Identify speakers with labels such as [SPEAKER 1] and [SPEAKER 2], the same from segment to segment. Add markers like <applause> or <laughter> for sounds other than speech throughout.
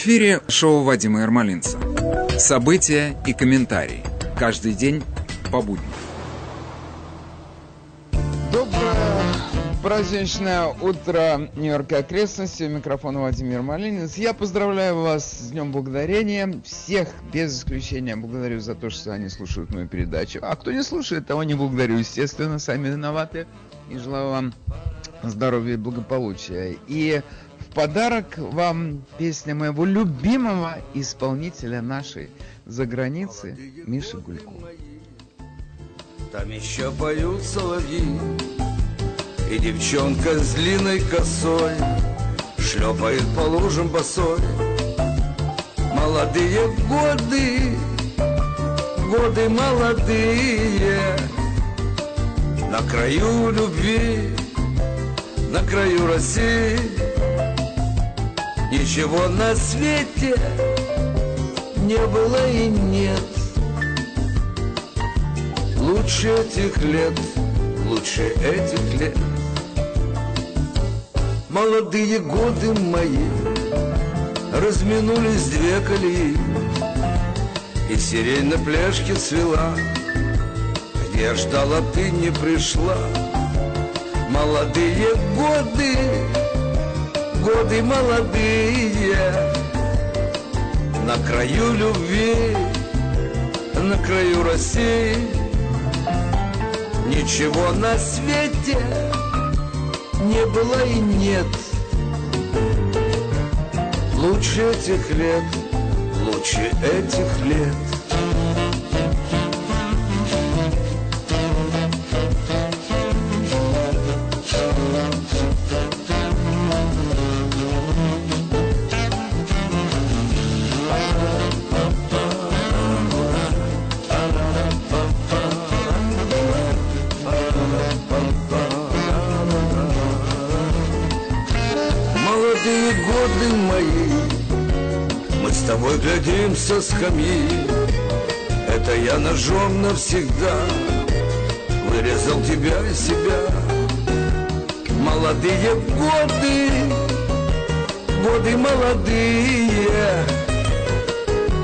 [SPEAKER 1] Эфире шоу Вадима Ермолинца. События и комментарии. Каждый день по будням.
[SPEAKER 2] Доброе праздничное утро Нью-Йорка и окрестности. У микрофона Владимир Малинец. Я поздравляю вас с Днем Благодарения. Всех без исключения благодарю за то, что они слушают мою передачу. А кто не слушает, того не благодарю. Естественно, сами виноваты. И желаю вам здоровья и благополучия. И подарок вам песня моего любимого исполнителя нашей за границы Миши Гулькова.
[SPEAKER 3] Там еще поют соловьи И девчонка с длинной косой Шлепает по лужам босой Молодые годы Годы молодые На краю любви На краю России Ничего на свете Не было и нет. Лучше этих лет, лучше этих лет. Молодые годы мои Разминулись две колеи И сирень на пляжке цвела. Где ждала, ты не пришла. Молодые годы Годы молодые. На краю любви На краю России. Ничего на свете не было и нет. Лучше этих лет, лучше этих лет тобой глядим со скамьи. Это я ножом навсегда. Вырезал тебя и себя. Молодые годы Годы молодые.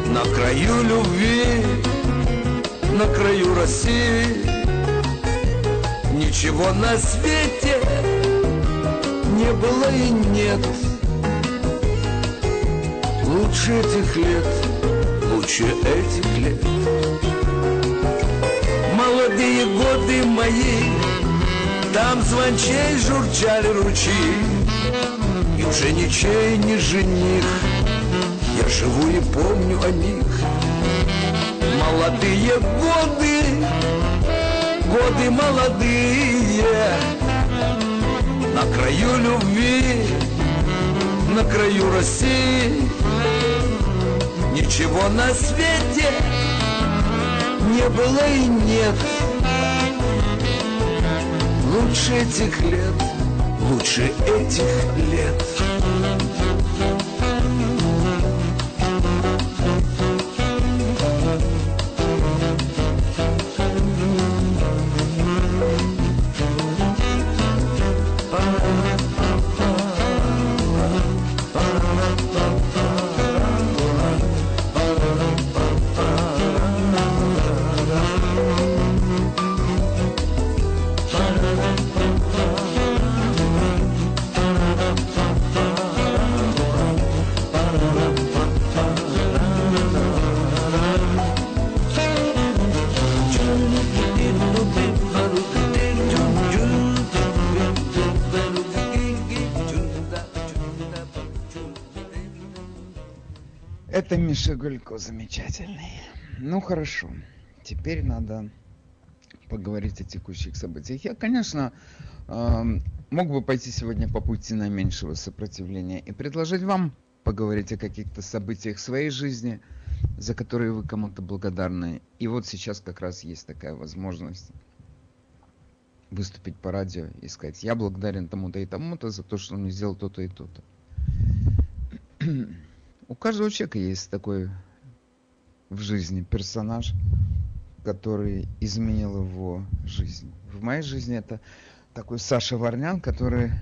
[SPEAKER 3] На краю любви На краю России. Ничего на свете не было и нет Лучше этих лет, лучше этих лет. Молодые годы мои Там звончей журчали ручьи. И уже ничей не жених Я живу и помню о них. Молодые годы Годы молодые на краю любви, на краю России Ничего на свете не было и нет. Лучше этих лет, лучше этих лет
[SPEAKER 2] Миша Гулько замечательный. Ну хорошо, теперь надо поговорить о текущих событиях. Я, конечно, эм, мог бы пойти сегодня по пути наименьшего сопротивления и предложить вам поговорить о каких-то событиях своей жизни, за которые вы кому-то благодарны. И вот сейчас как раз есть такая возможность выступить по радио и сказать, я благодарен тому-то и тому-то за то, что он сделал то-то и то-то. У каждого человека есть такой в жизни персонаж, который изменил его жизнь. В моей жизни это такой Саша Варнян, который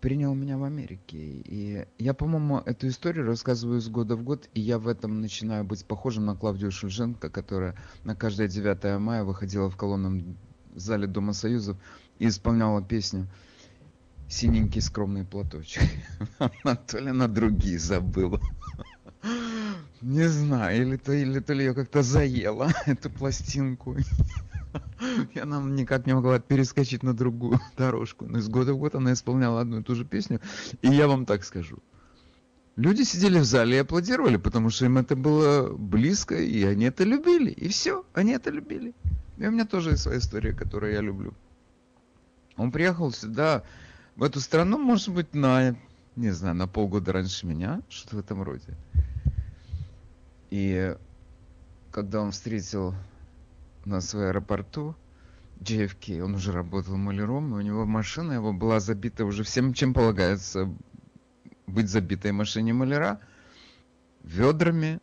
[SPEAKER 2] принял меня в Америке. И я, по-моему, эту историю рассказываю с года в год, и я в этом начинаю быть похожим на Клавдию Шульженко, которая на каждое 9 мая выходила в колонном зале Дома Союзов и исполняла песню «Синенький скромный платочек». Она то ли на другие забыла. Не знаю, или то, или то ли ее как-то заела, <laughs> эту пластинку. И она никак не могла перескочить на другую <laughs> дорожку. Но из года в год она исполняла одну и ту же песню. И я вам так скажу. Люди сидели в зале и аплодировали, потому что им это было близко, и они это любили. И все, они это любили. И у меня тоже есть своя история, которую я люблю. Он приехал сюда, в эту страну, может быть, на, не знаю, на полгода раньше меня, что-то в этом роде. И когда он встретил нас в аэропорту, JFK, он уже работал маляром, и у него машина его была забита уже всем, чем полагается быть забитой машине маляра, ведрами,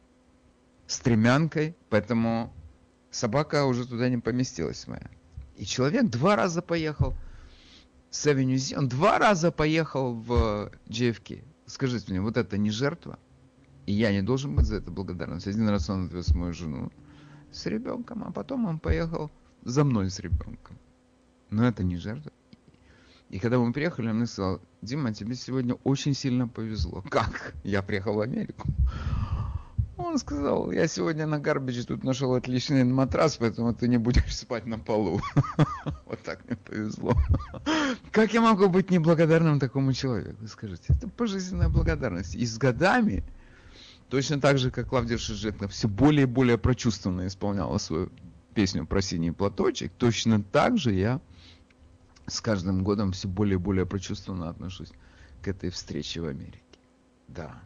[SPEAKER 2] стремянкой, поэтому собака уже туда не поместилась моя. И человек два раза поехал с Авеню он два раза поехал в JFK. Скажите мне, вот это не жертва? И я не должен быть за это благодарен. Один раз он отвез мою жену с ребенком, а потом он поехал за мной с ребенком. Но это не жертва. И когда мы приехали, он мне сказал, Дима, тебе сегодня очень сильно повезло. Как? Я приехал в Америку. Он сказал, я сегодня на Гарбидже тут нашел отличный матрас, поэтому ты не будешь спать на полу. <laughs> Вот так мне повезло. Как я могу быть неблагодарным такому человеку? Скажите, это пожизненная благодарность. И с годами Точно так же, как Клавдия Шижетна все более и более прочувствованно исполняла свою песню про синий платочек, точно так же я с каждым годом все более и более прочувствованно отношусь к этой встрече в Америке. Да.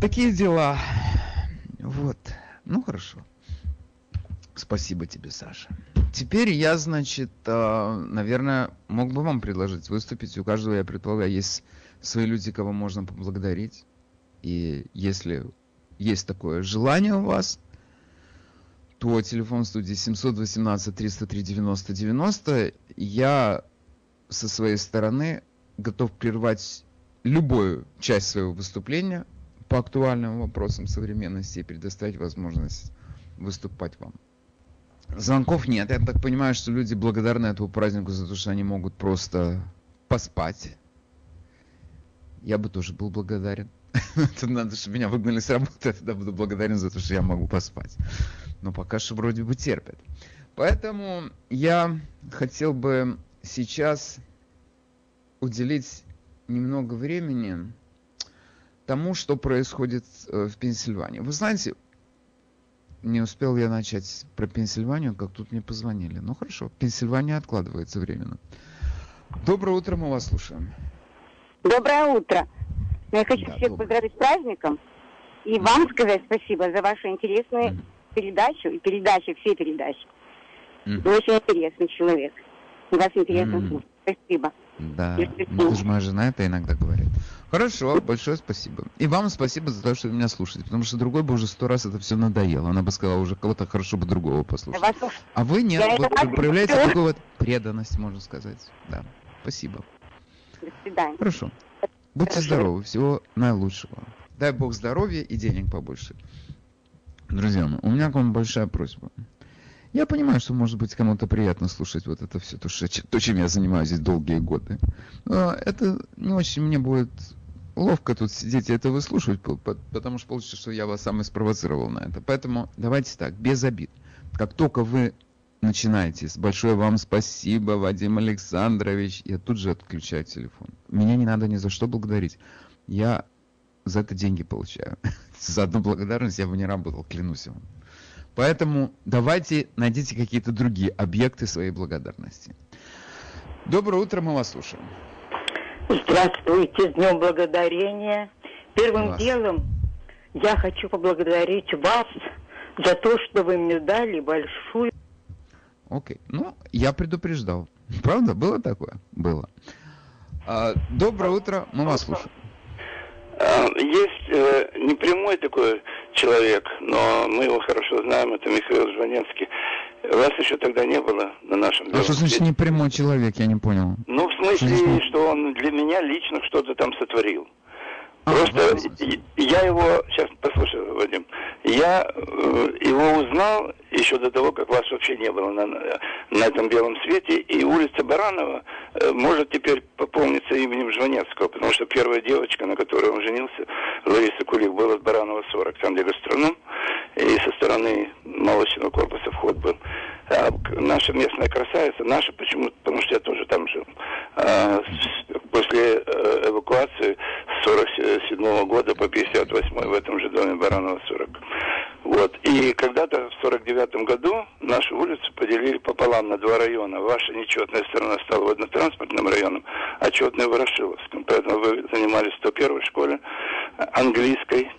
[SPEAKER 2] Такие дела. Вот. Ну хорошо. Спасибо тебе, Саша. Теперь я, значит, а, наверное, мог бы вам предложить выступить. У каждого, я предполагаю, есть свои люди, кого можно поблагодарить. И если есть такое желание у вас, то телефон студии 718 303 90 90. Я со своей стороны готов прервать любую часть своего выступления по актуальным вопросам современности и предоставить возможность выступать вам. Звонков нет. Я так понимаю, что люди благодарны этому празднику за то, что они могут просто поспать. Я бы тоже был благодарен. <laughs> Это надо, чтобы меня выгнали с работы, я тогда буду благодарен за то, что я могу поспать. Но пока что вроде бы терпят. Поэтому я хотел бы сейчас уделить немного времени тому, что происходит э, в Пенсильвании. Вы знаете, не успел я начать про Пенсильванию, как тут мне позвонили. Ну хорошо, Пенсильвания откладывается временно. Доброе утро, мы вас слушаем.
[SPEAKER 4] Доброе утро. Но я хочу да, всех добрый. поздравить с праздником и вам сказать спасибо за вашу интересную mm. передачу и передачи, все передачи. Mm. Вы очень интересный человек. И вас интересно mm. слушать. Спасибо.
[SPEAKER 2] Да, ну, же моя жена это иногда говорит. Хорошо, большое спасибо. И вам спасибо за то, что вы меня слушаете, потому что другой бы уже сто раз это все надоело. Она бы сказала, уже кого-то хорошо бы другого послушать. А вы нет, вы проявляете такую вот преданность, можно сказать. Да, спасибо.
[SPEAKER 4] До свидания.
[SPEAKER 2] Хорошо. Будьте здоровы, всего наилучшего. Дай Бог здоровья и денег побольше. Друзья мои, у меня к вам большая просьба. Я понимаю, что может быть кому-то приятно слушать вот это все, то, что, то чем я занимаюсь здесь долгие годы. Но это не очень мне будет ловко тут сидеть и это выслушивать, потому что получится, что я вас сам и спровоцировал на это. Поэтому давайте так, без обид. Как только вы начинаете с «Большое вам спасибо, Вадим Александрович», я тут же отключаю телефон. Меня не надо ни за что благодарить. Я за это деньги получаю. <laughs> За одну благодарность я бы не работал, клянусь вам. Поэтому давайте найдите какие-то другие объекты своей благодарности. Доброе утро, мы вас слушаем.
[SPEAKER 4] Здравствуйте, с Днем Благодарения. Первым вас. делом я хочу поблагодарить вас за то, что вы мне дали большую
[SPEAKER 2] Окей. Ну, я предупреждал. <laughs> Правда? Было такое? Было. А, доброе утро, мы вас слушаем.
[SPEAKER 5] А, есть э, непрямой такой человек, но мы его хорошо знаем, это Михаил Жванецкий. Вас еще тогда не было на нашем
[SPEAKER 2] А что значит непрямой человек, я не понял?
[SPEAKER 5] Ну, в смысле, что он для меня лично что-то там сотворил. Просто я его, сейчас послушай, Вадим, я э, его узнал еще до того, как вас вообще не было на, на этом белом свете, и улица Баранова э, может теперь пополниться именем Жванецкого, потому что первая девочка, на которой он женился, Лариса Кулик, была с Баранова 40, там где гастроном, и со стороны молочного корпуса вход был. А наша местная красавица, наша почему? Потому что я тоже там жил. А, после э, эвакуации с 47 -го года по 58 в этом же доме Баранова 40. Вот. И когда-то в 49 году нашу улицу поделили пополам на два района. Ваша нечетная сторона стала водно-транспортным районом, а четная Ворошиловском. Поэтому вы занимались в 101 школе английской,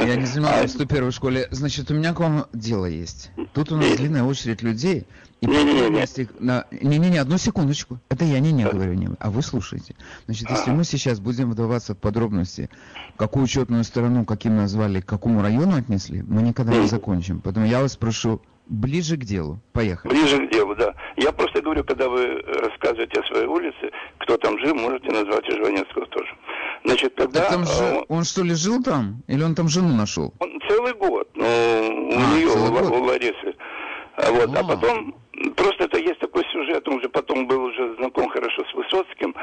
[SPEAKER 2] я не занимаюсь в 101 школе. Значит, у меня к вам дело есть. Тут у нас длинная очередь людей. И Не-не-не, одну секундочку. Это я не не говорю, не а вы слушайте. Значит, если мы сейчас будем вдаваться в подробности, какую учетную сторону, каким назвали, к какому району отнесли, мы никогда не закончим. Поэтому я вас прошу ближе к делу. Поехали.
[SPEAKER 5] Ближе к делу, да. Я просто говорю, когда вы рассказываете о своей улице, кто там жил, можете назвать и Жванецкого тоже.
[SPEAKER 2] Значит, когда... Так там же, он, он что ли жил там? Или он там жену нашел?
[SPEAKER 5] Он целый год, ну, у а, нее, у, у Ларисы. Вот, а, а потом Просто это есть такой сюжет, он уже потом был уже знаком хорошо с Высоцким,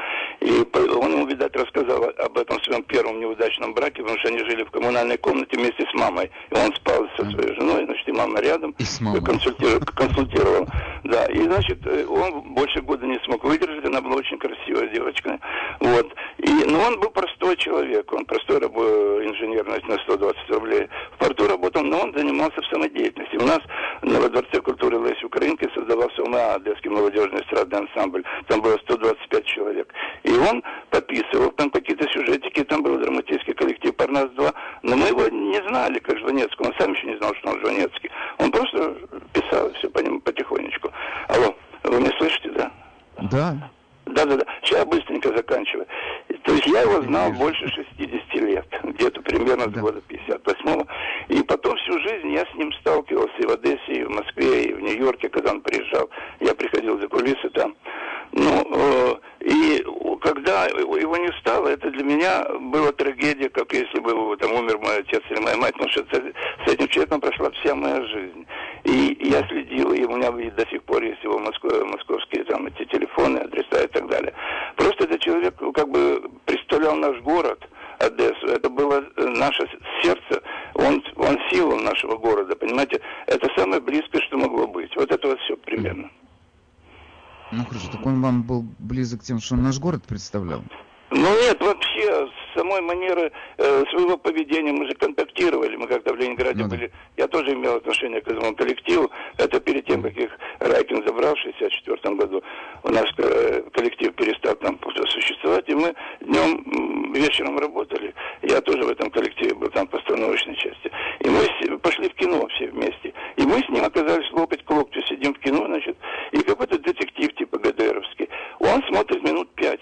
[SPEAKER 5] и он ему, видать, рассказал об этом своем первом неудачном браке, потому что они жили в коммунальной комнате вместе с мамой, и он спал со своей женой, значит, и мама рядом, и с мамой. Консультировал, консультировал, да, и, значит, э, он больше года не смог выдержать, она была очень красивая девочка, вот, и, но он был простой человек, он простой инженер на 120 рублей, в порту работал, но он занимался в самодеятельности. У нас во Дворце культуры Леси Украинки создавался УМА, Одесский молодежный эстрадный ансамбль. Там было 125 человек. И он подписывал там какие-то сюжетики, там был драматический коллектив «Парнас-2». Но мы его не знали, как Жванецкий. Он сам еще не знал, что он Жванецкий. Он просто писал все по нему потихонечку. Алло, вы меня слышите, да?
[SPEAKER 2] Да.
[SPEAKER 5] Да-да-да. Сейчас быстренько заканчиваю. То есть я его знал больше 60 лет, где-то примерно с года 58-го. И потом всю жизнь я с ним сталкивался и в Одессе, и в Москве, и в Нью-Йорке, когда он приезжал. Я приходил за кулисы там. Ну, э, и когда его не стало, это для меня была трагедия, как если бы там умер мой отец или моя мать, потому что это, с этим человеком прошла вся моя жизнь. И я следил, и у меня до сих пор есть его москвы, московские там эти телефоны, адреса и так далее. Просто этот человек как бы представлял наш город, Одессу. Это было наше сердце, он, он сила нашего города, понимаете? Это самое близкое, что могло быть. Вот это вот все примерно.
[SPEAKER 2] Ну хорошо, так он вам был близок тем, что он наш город представлял?
[SPEAKER 5] Ну нет, вообще самой манеры э, своего поведения мы же контактировали, мы как-то в Ленинграде ну, были, я тоже имел отношение к этому коллективу, это перед тем, как их Райкин забрал в 64 году, у нас э, коллектив перестал там существовать, и мы днем, вечером работали, я тоже в этом коллективе был там постановочной части, и мы пошли в кино все вместе, и мы с ним оказались локоть к локтю, сидим в кино, значит, и какой-то детектив типа ГДРовский, он смотрит минут 5-6,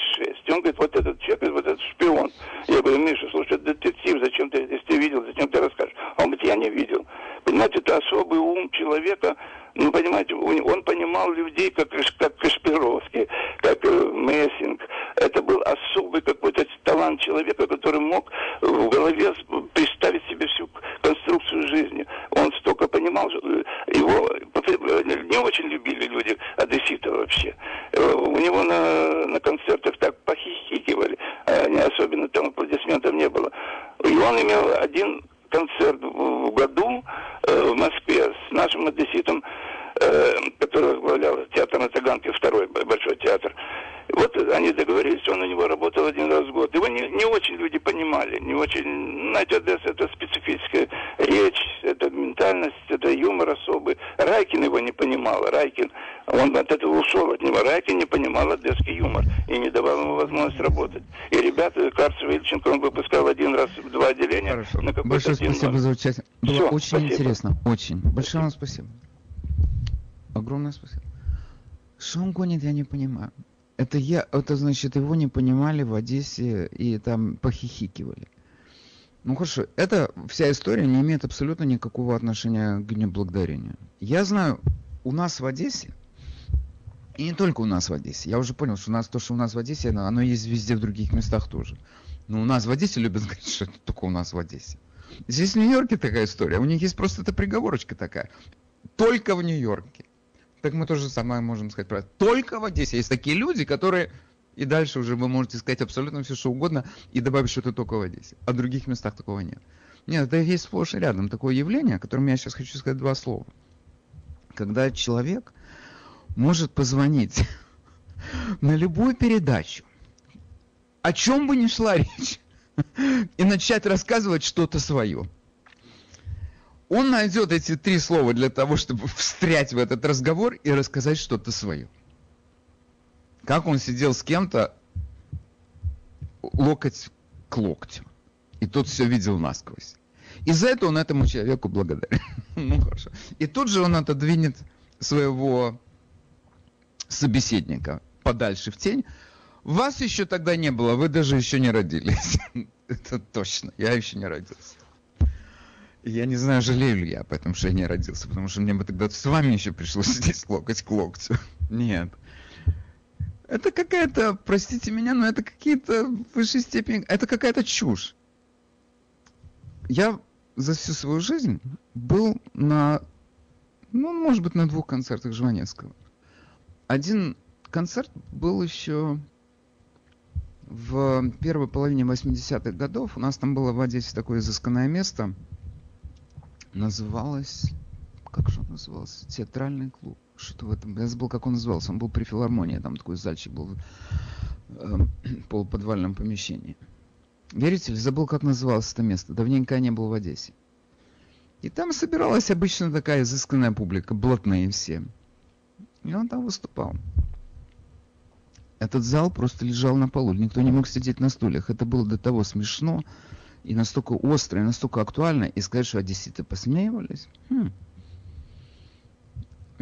[SPEAKER 5] он говорит, вот этот человек, вот этот шпион. Я говорю, Миша, слушай, это детектив, зачем ты, если ты видел, зачем ты расскажешь? Он говорит, я не видел. Понимаете, это особый ум человека, ну, понимаете, он понимал людей, как, как Кашпировский, как э, Мессинг. Это был особый какой-то талант человека, который мог в голове представить себе всю конструкцию жизни. Он столько понимал, э, его не очень любили люди одессита вообще. Э, у него на, на концертах так похихикивали, а не особенно там аплодисментов не было. И он имел один концерт в году э, в Москве с нашим одесситом, э, который возглавлял театр на Таганке, второй большой театр. Вот они договорились, он у него работал один раз в год. Его не, не очень люди понимали, не очень, знаете, Одесса это специфическая речь, это ментальность, это юмор особый. Райкин его не понимал, Райкин, он от этого ушел от него. Райкин не понимал одесский юмор и не давал ему возможность работать. И ребята, Карцев и Ильченко он выпускал один раз в два отделения.
[SPEAKER 2] Хорошо. На Большое спасибо за участие. Было Все, очень спасибо. интересно, очень. Большое вам спасибо. Огромное спасибо. Что он гонит, я не понимаю. Это я, это значит, его не понимали в Одессе и там похихикивали. Ну хорошо, эта вся история не имеет абсолютно никакого отношения к Дню Благодарения. Я знаю, у нас в Одессе И не только у нас в Одессе. Я уже понял, что у нас то, что у нас в Одессе, оно есть везде в других местах тоже. Но у нас в Одессе любят говорить, что это только у нас в Одессе. Здесь в Нью-Йорке такая история. У них есть просто эта приговорочка такая. Только в Нью-Йорке. Так мы тоже самое можем сказать про Только в Одессе есть такие люди, которые... И дальше уже вы можете сказать абсолютно все, что угодно, и добавить, что это только в Одессе. А в других местах такого нет. Нет, это есть сплошь и рядом такое явление, о котором я сейчас хочу сказать два слова. Когда человек может позвонить <laughs> на любую передачу, о чем бы ни шла речь, <laughs> и начать рассказывать что-то свое. Он найдет эти три слова для того, чтобы <laughs> встрять в этот разговор и рассказать что-то свое. Как он сидел с кем-то локоть к локтю. И тот все видел насквозь. И за это он этому человеку благодарен. <laughs> ну хорошо. И тут же он отодвинет своего собеседника подальше в тень. Вас еще тогда не было, вы даже еще не родились. <laughs> это точно, я еще не родился. я не знаю, жалею ли я об что я не родился, потому что мне бы тогда с вами еще пришлось <laughs> здесь локоть к локтю. Нет. Это какая-то, простите меня, но это какие-то в высшей степени, это какая-то чушь. Я за всю свою жизнь был на, ну, может быть, на двух концертах Жванецкого. Один концерт был еще в первой половине 80-х годов. У нас там было в Одессе такое изысканное место. Называлось... Как же он назывался? Театральный клуб. Что-то в этом... Я забыл, как он назывался. Он был при филармонии. Там такой зальчик был э, в <clears throat> полуподвальном помещении. Верите ли, забыл, как называлось это место. Давненько я не был в Одессе. И там собиралась обычно такая изысканная публика, блатные все. И он там выступал. Этот зал просто лежал на полу. Никто не мог сидеть на стульях. Это было до того смешно и настолько остро, и настолько актуально. И сказать, что одесситы посмеивались. Хм.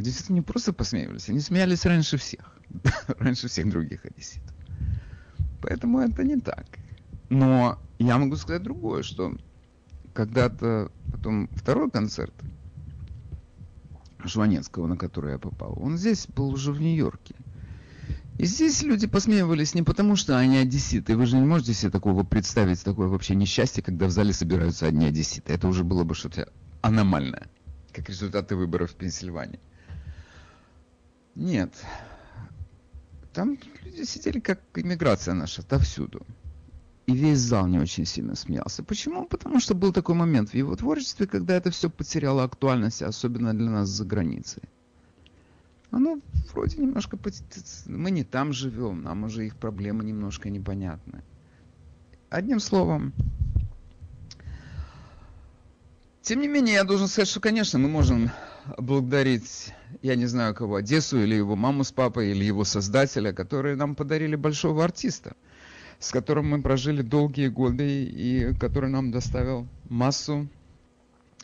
[SPEAKER 2] Одесситы не просто посмеивались, они смеялись раньше всех. <laughs> раньше всех других одесситов. Поэтому это не так. Но я могу сказать другое, что когда-то потом второй концерт Жванецкого, на который я попал, он здесь был уже в Нью-Йорке. И здесь люди посмеивались не потому, что они одесситы. Вы же не можете себе такого представить, такое вообще несчастье, когда в зале собираются одни одесситы. Это уже было бы что-то аномальное, как результаты выборов в Пенсильвании. Нет. Там люди сидели как иммиграция наша, отовсюду. И весь зал не очень сильно смеялся. Почему? Потому что был такой момент в его творчестве, когда это все потеряло актуальность, особенно для нас за границей оно вроде немножко... Мы не там живем, нам уже их проблемы немножко непонятны. Одним словом, тем не менее, я должен сказать, что, конечно, мы можем благодарить, я не знаю кого, Одессу или его маму с папой, или его создателя, которые нам подарили большого артиста, с которым мы прожили долгие годы и который нам доставил массу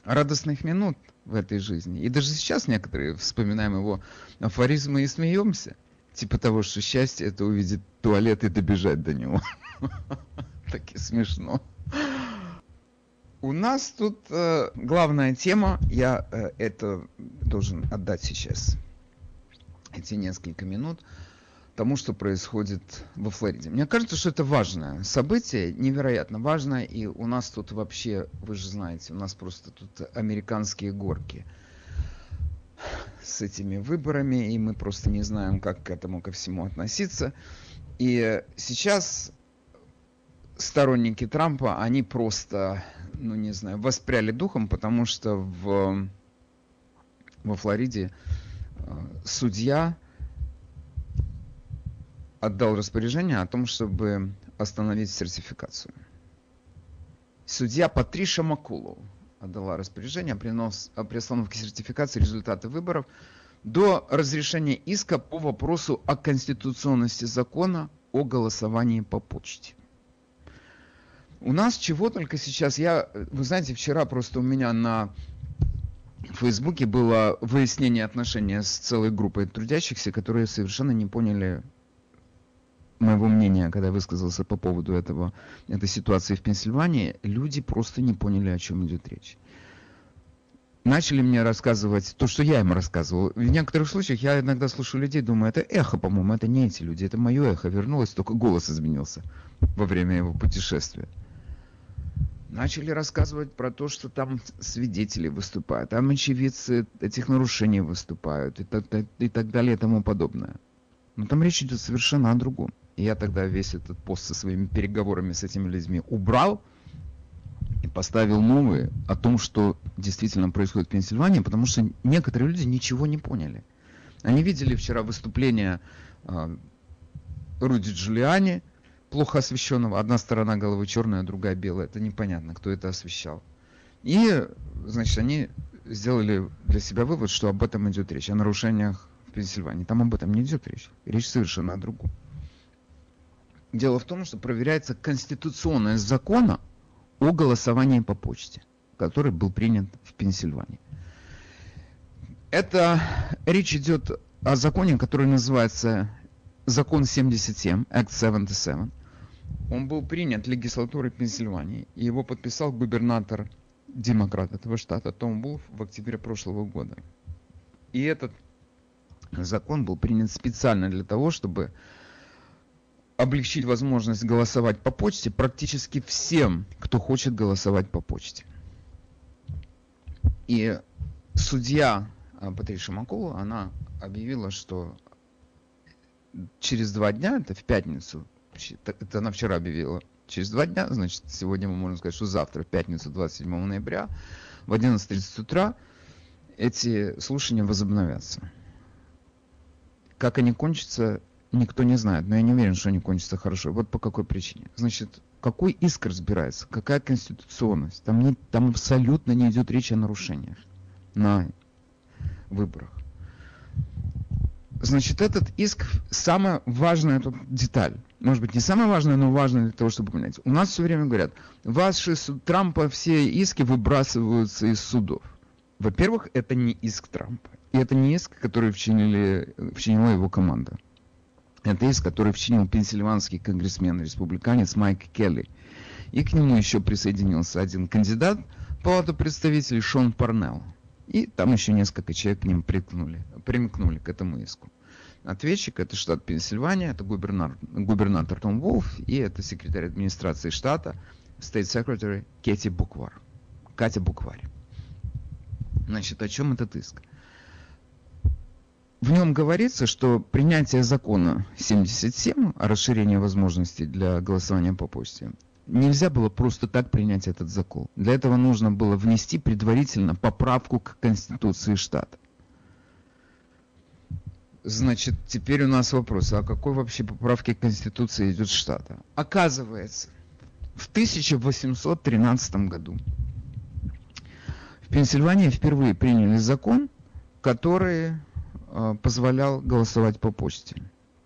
[SPEAKER 2] радостных минут в этой жизни. И даже сейчас некоторые вспоминаем его афоризмы и смеемся. Типа того, что счастье это увидеть туалет и добежать до него. <laughs> Таки смешно. У нас тут э, главная тема, я э, это должен отдать сейчас, эти несколько минут, тому, что происходит во Флориде. Мне кажется, что это важное событие, невероятно важное, и у нас тут вообще, вы же знаете, у нас просто тут американские горки с этими выборами, и мы просто не знаем, как к этому ко всему относиться. И сейчас сторонники Трампа, они просто, ну не знаю, воспряли духом, потому что в, во Флориде э, судья отдал распоряжение о том, чтобы остановить сертификацию. Судья Патриша Макулов отдала распоряжение о, принос, о приостановке сертификации результата выборов до разрешения иска по вопросу о конституционности закона о голосовании по почте. У нас чего только сейчас, я, вы знаете, вчера просто у меня на Фейсбуке было выяснение отношения с целой группой трудящихся, которые совершенно не поняли моего мнения, когда я высказался по поводу этого, этой ситуации в Пенсильвании, люди просто не поняли, о чем идет речь. начали мне рассказывать то, что я им рассказывал. В некоторых случаях я иногда слушаю людей, думаю, это эхо, по-моему, это не эти люди, это мое эхо вернулось, только голос изменился во время его путешествия. Начали рассказывать про то, что там свидетели выступают, там очевидцы этих нарушений выступают и так, и так далее и тому подобное. Но там речь идет совершенно о другом. И я тогда весь этот пост со своими переговорами с этими людьми убрал и поставил новые о том, что действительно происходит в Пенсильвании, потому что некоторые люди ничего не поняли. Они видели вчера выступление э, Руди Джулиани, плохо освещенного. Одна сторона головы черная, другая белая. Это непонятно, кто это освещал. И, значит, они сделали для себя вывод, что об этом идет речь, о нарушениях в Пенсильвании. Там об этом не идет речь. Речь совершенно о другом. Дело в том, что проверяется конституционность закона о голосовании по почте, который был принят в Пенсильвании. Это речь идет о законе, который называется закон 77, Act 77. Он был принят легислатурой Пенсильвании, и его подписал губернатор демократ этого штата Том Вулф в октябре прошлого года. И этот закон был принят специально для того, чтобы облегчить возможность голосовать по почте практически всем, кто хочет голосовать по почте. И судья а, Патриша Макула, она объявила, что через два дня, это в пятницу, это она вчера объявила, через два дня, значит, сегодня мы можем сказать, что завтра, в пятницу, 27 ноября, в 11.30 утра эти слушания возобновятся. Как они кончатся, никто не знает, но я не уверен, что они кончатся хорошо. Вот по какой причине. Значит, какой иск разбирается, какая конституционность. Там, не, там абсолютно не идет речь о нарушениях на выборах. Значит, этот иск, самая важная тут деталь. Может быть, не самая важная, но важная для того, чтобы понять. У нас все время говорят, ваши Трампа все иски выбрасываются из судов. Во-первых, это не иск Трампа. И это не иск, который вчинили, вчинила его команда. Это иск, который вчинил пенсильванский конгрессмен-республиканец Майк Келли. И к нему еще присоединился один кандидат Палату представителей Шон Парнелл. И там еще несколько человек к ним примкнули, примкнули к этому иску. Ответчик это штат Пенсильвания, это губернатор, губернатор Том Волф и это секретарь администрации штата, State Secretary Кэти Буквар. Катя Букварь. Значит, о чем этот иск? В нем говорится, что принятие закона 77 о расширении возможностей для голосования по почте нельзя было просто так принять этот закон. Для этого нужно было внести предварительно поправку к Конституции штата. Значит, теперь у нас вопрос, а какой вообще поправке Конституции идет штата? Оказывается, в 1813 году в Пенсильвании впервые приняли закон, который Э, позволял голосовать по почте.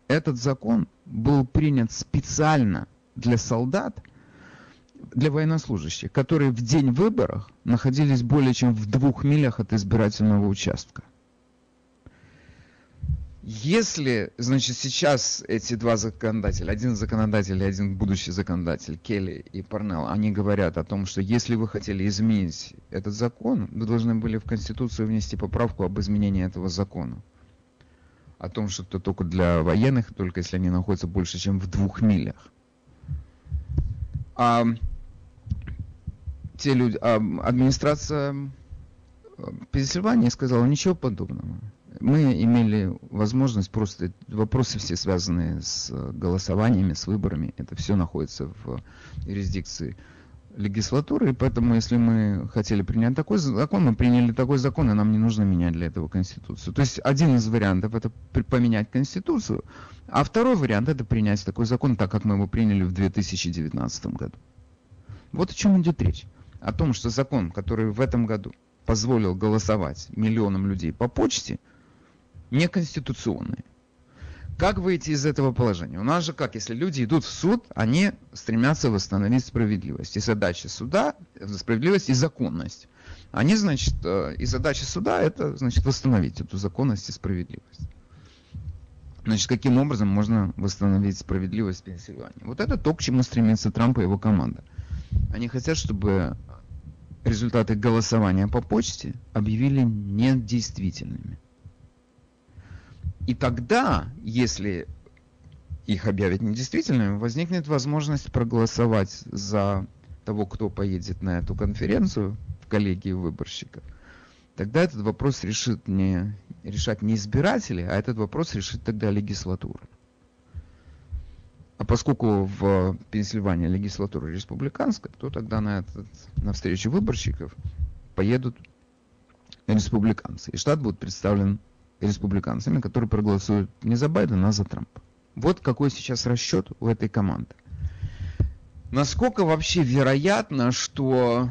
[SPEAKER 2] Этот закон был принят специально для солдат, для военнослужащих, которые в день выборов находились более чем в двух милях от избирательного участка. Если, значит, сейчас эти два законодателя, один законодатель и один будущий законодатель, Келли и Парнелл, они говорят о том, что если вы хотели изменить этот закон, вы должны были в Конституцию внести поправку об изменении этого закона о том, что это только для военных, только если они находятся больше, чем в двух милях. А те люди, а администрация э, Пенсильвании сказала ничего подобного. Мы имели возможность просто вопросы все связанные с голосованиями, с выборами, это все находится в юрисдикции легислатуры, и поэтому, если мы хотели принять такой закон, мы приняли такой закон, и нам не нужно менять для этого Конституцию. То есть один из вариантов это поменять Конституцию, а второй вариант это принять такой закон, так как мы его приняли в 2019 году. Вот о чем идет речь. О том, что закон, который в этом году позволил голосовать миллионам людей по почте, неконституционный. Как выйти из этого положения? У нас же как, если люди идут в суд, они стремятся восстановить справедливость. И задача суда – справедливость и законность. Они, значит, э, и задача суда – это, значит, восстановить эту законность и справедливость. Значит, каким образом можно восстановить справедливость в Пенсильвании? Вот это то, к чему стремится Трамп и его команда. Они хотят, чтобы результаты голосования по почте объявили недействительными. И тогда, если их объявят недействительными, возникнет возможность проголосовать за того, кто поедет на эту конференцию в коллегии выборщиков. Тогда этот вопрос решит не, решать не избиратели, а этот вопрос решит тогда легислатура. А поскольку в Пенсильвании легислатура республиканская, то тогда на, этот, на встречу выборщиков поедут республиканцы. И штат будет представлен республиканцами, которые проголосуют не за Байдена, а за Трампа. Вот какой сейчас расчет у этой команды. Насколько вообще вероятно, что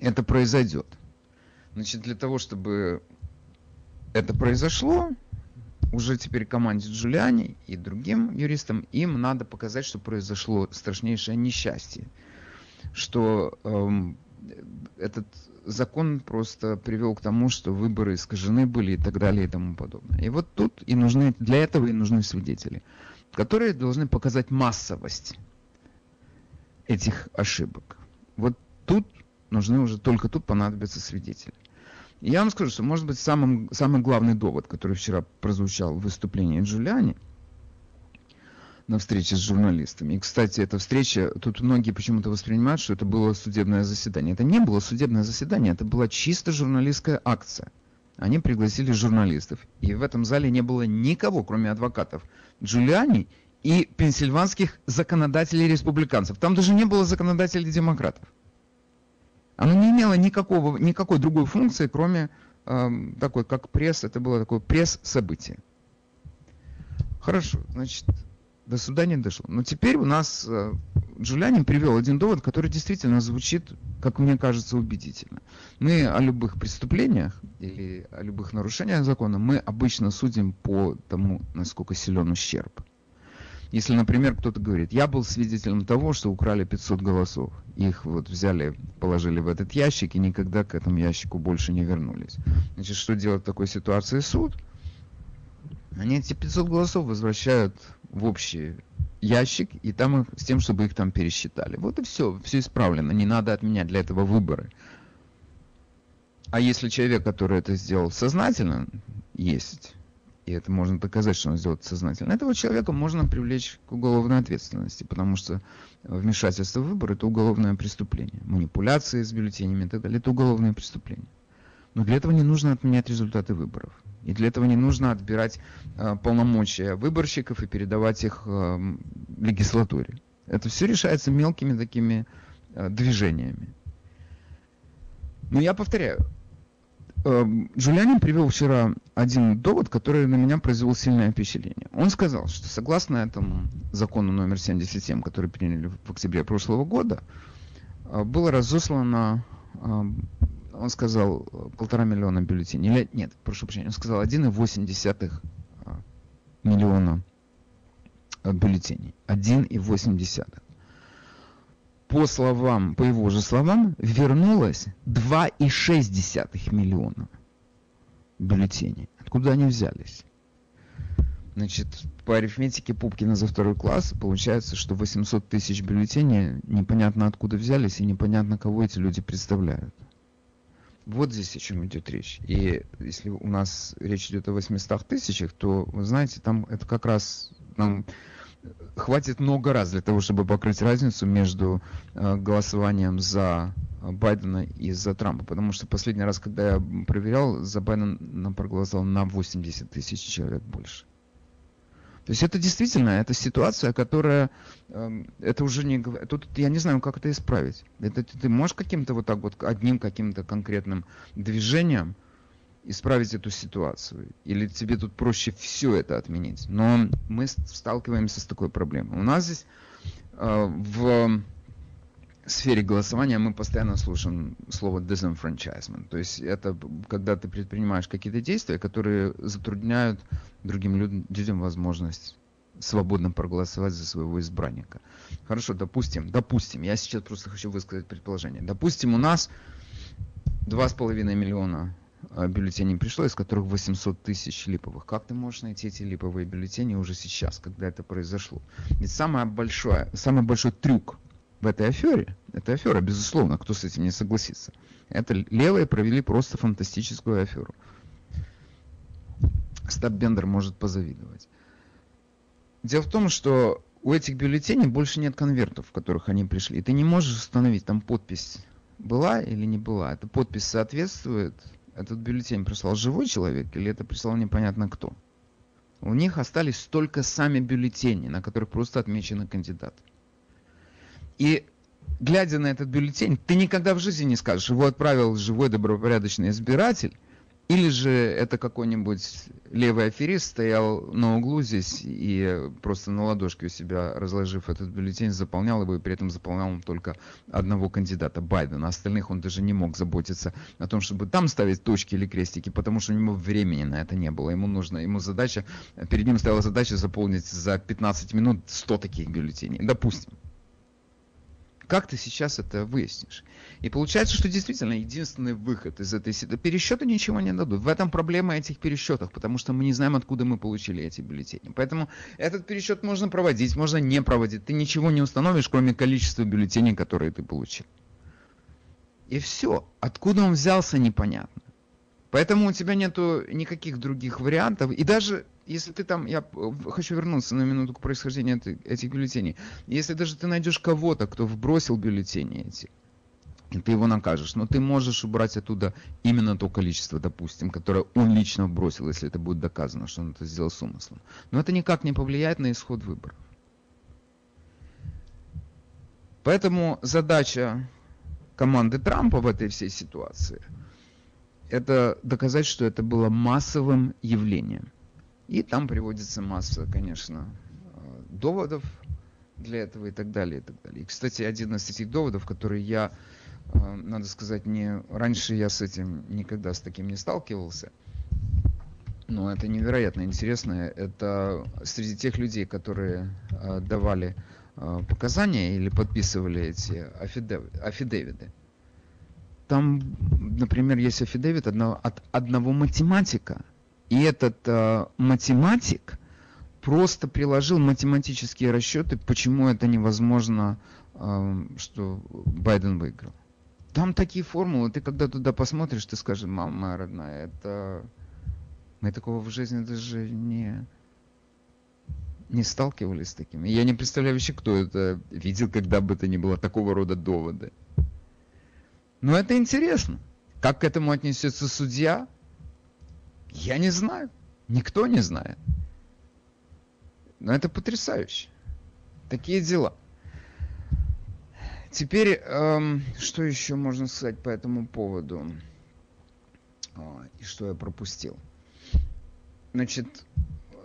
[SPEAKER 2] это произойдет? Значит, для того, чтобы это произошло, уже теперь команде Джулиани и другим юристам, им надо показать, что произошло страшнейшее несчастье. Что эм, этот закон просто привел к тому, что выборы искажены были и так далее и тому подобное. И вот тут и нужны, для этого и нужны свидетели, которые должны показать массовость этих ошибок. Вот тут нужны уже, только тут понадобятся свидетели. Я вам скажу, что может быть самым, самый главный довод, который вчера прозвучал в выступлении Джулиани на встрече с журналистами. И, кстати, эта встреча, тут многие почему-то воспринимают, что это было судебное заседание. Это не было судебное заседание, это была чисто журналистская акция. Они пригласили журналистов. И в этом зале не было никого, кроме адвокатов Джулиани и пенсильванских законодателей республиканцев. Там даже не было законодателей демократов. Оно не имело никакого, никакой другой функции, кроме э, такой, как пресс. Это было такое пресс-событие. Хорошо, значит, до суда не дошло. Но теперь у нас э, Джулианин привел один довод, который действительно звучит, как мне кажется, убедительно. Мы о любых преступлениях или о любых нарушениях закона, мы обычно судим по тому, насколько силен ущерб. Если, например, кто-то говорит, я был свидетелем того, что украли 500 голосов, их вот взяли, положили в этот ящик и никогда к этому ящику больше не вернулись. Значит, что делать в такой ситуации суд? Они эти 500 голосов возвращают в общий ящик, и там их, с тем, чтобы их там пересчитали. Вот и все, все исправлено, не надо отменять для этого выборы. А если человек, который это сделал сознательно, есть и это можно доказать, что он сделал это сознательно, этого человека можно привлечь к уголовной ответственности, потому что вмешательство в выборы – это уголовное преступление. Манипуляции с бюллетенями и так далее – это уголовное преступление. Но для этого не нужно отменять результаты выборов. И для этого не нужно отбирать э, полномочия выборщиков и передавать их э, легислатуре. Это все решается мелкими такими э, движениями. Но я повторяю, Эм, Джулианин привел вчера один довод, который на меня произвел сильное впечатление. Он сказал, что согласно этому закону номер 77, который приняли в октябре прошлого года, э, было разослано, эм, он сказал, полтора миллиона бюллетеней. Или, нет, прошу прощения, он сказал 1,8 э, миллиона э, бюллетеней. 1,8 по словам, по его же словам, вернулось 2,6 миллиона бюллетеней. Откуда они взялись? Значит, по арифметике Пупкина за второй класс получается, что 800 тысяч бюллетеней непонятно откуда взялись и непонятно кого эти люди представляют. Вот здесь о чем идет речь. И если у нас речь идет о 800 тысячах, то, вы знаете, там это как раз нам хватит много раз для того, чтобы покрыть разницу между э, голосованием за Байдена и за Трампа. Потому что последний раз, когда я проверял, за Байдена проголосовал на 80 тысяч человек больше. То есть это действительно, это ситуация, которая, э, это уже не, тут я не знаю, как это исправить. Это ты можешь каким-то вот так вот одним каким-то конкретным движением исправить эту ситуацию? Или тебе тут проще все это отменить? Но мы сталкиваемся с такой проблемой. У нас здесь э, в сфере голосования мы постоянно слушаем слово disenfranchisement. То есть это когда ты предпринимаешь какие-то действия, которые затрудняют другим людям возможность свободно проголосовать за своего избранника. Хорошо, допустим, допустим, я сейчас просто хочу высказать предположение. Допустим, у нас 2,5 миллиона а, бюллетеней пришло, из которых 800 тысяч липовых. Как ты можешь найти эти липовые бюллетени уже сейчас, когда это произошло? Ведь самое большое, самый большой трюк в этой афере, Это афера, безусловно, кто с этим не согласится. Это левые провели просто фантастическую аферу. Стаббендер может позавидовать. Дело в том, что у этих бюллетеней больше нет конвертов, в которых они пришли. И ты не можешь установить там подпись была или не была. Эта подпись соответствует, этот бюллетень прислал живой человек или это прислал непонятно кто. У них остались только сами бюллетени, на которых просто отмечены кандидаты. И глядя на этот бюллетень, ты никогда в жизни не скажешь, его отправил живой добропорядочный избиратель, или же это какой-нибудь левый аферист стоял на углу здесь и просто на ладошке у себя, разложив этот бюллетень, заполнял его, и при этом заполнял он только одного кандидата, Байдена. Остальных он даже не мог заботиться о том, чтобы там ставить точки или крестики, потому что у него времени на это не было. Ему нужно, ему задача, перед ним стояла задача заполнить за 15 минут 100 таких бюллетеней, допустим. Как ты сейчас это выяснишь? И получается, что действительно единственный выход из этой ситуации, пересчеты ничего не дадут. В этом проблема этих пересчетов, потому что мы не знаем, откуда мы получили эти бюллетени. Поэтому этот пересчет можно проводить, можно не проводить. Ты ничего не установишь, кроме количества бюллетеней, которые ты получил. И все. Откуда он взялся, непонятно. Поэтому у тебя нету никаких других вариантов. И даже если ты там, я хочу вернуться на минуту к происхождению этих бюллетеней. Если даже ты найдешь кого-то, кто вбросил бюллетени эти, и ты его накажешь, но ты можешь убрать оттуда именно то количество, допустим, которое он лично вбросил, если это будет доказано, что он это сделал с умыслом. Но это никак не повлияет на исход выборов. Поэтому задача команды Трампа в этой всей ситуации – это доказать, что это было массовым явлением. И там приводится масса, конечно, э, доводов для этого и так далее, и так далее. И, кстати, один из этих доводов, который я, э, надо сказать, не раньше я с этим никогда с таким не сталкивался, но это невероятно интересно. Это среди тех людей, которые э, давали показания или подписывали эти афидевиты там, например, есть афидевит от одного математика, и этот э, математик просто приложил математические расчеты, почему это невозможно, э, что Байден выиграл. Там такие формулы, ты когда туда посмотришь, ты скажешь, мама моя родная, это... Мы такого в жизни даже не, не сталкивались с таким. Я не представляю вообще, кто это видел, когда бы это ни было, такого рода доводы. Но это интересно. Как к этому отнесется судья? Я не знаю. Никто не знает. Но это потрясающе. Такие дела. Теперь, эм, что еще можно сказать по этому поводу? О, и что я пропустил? Значит,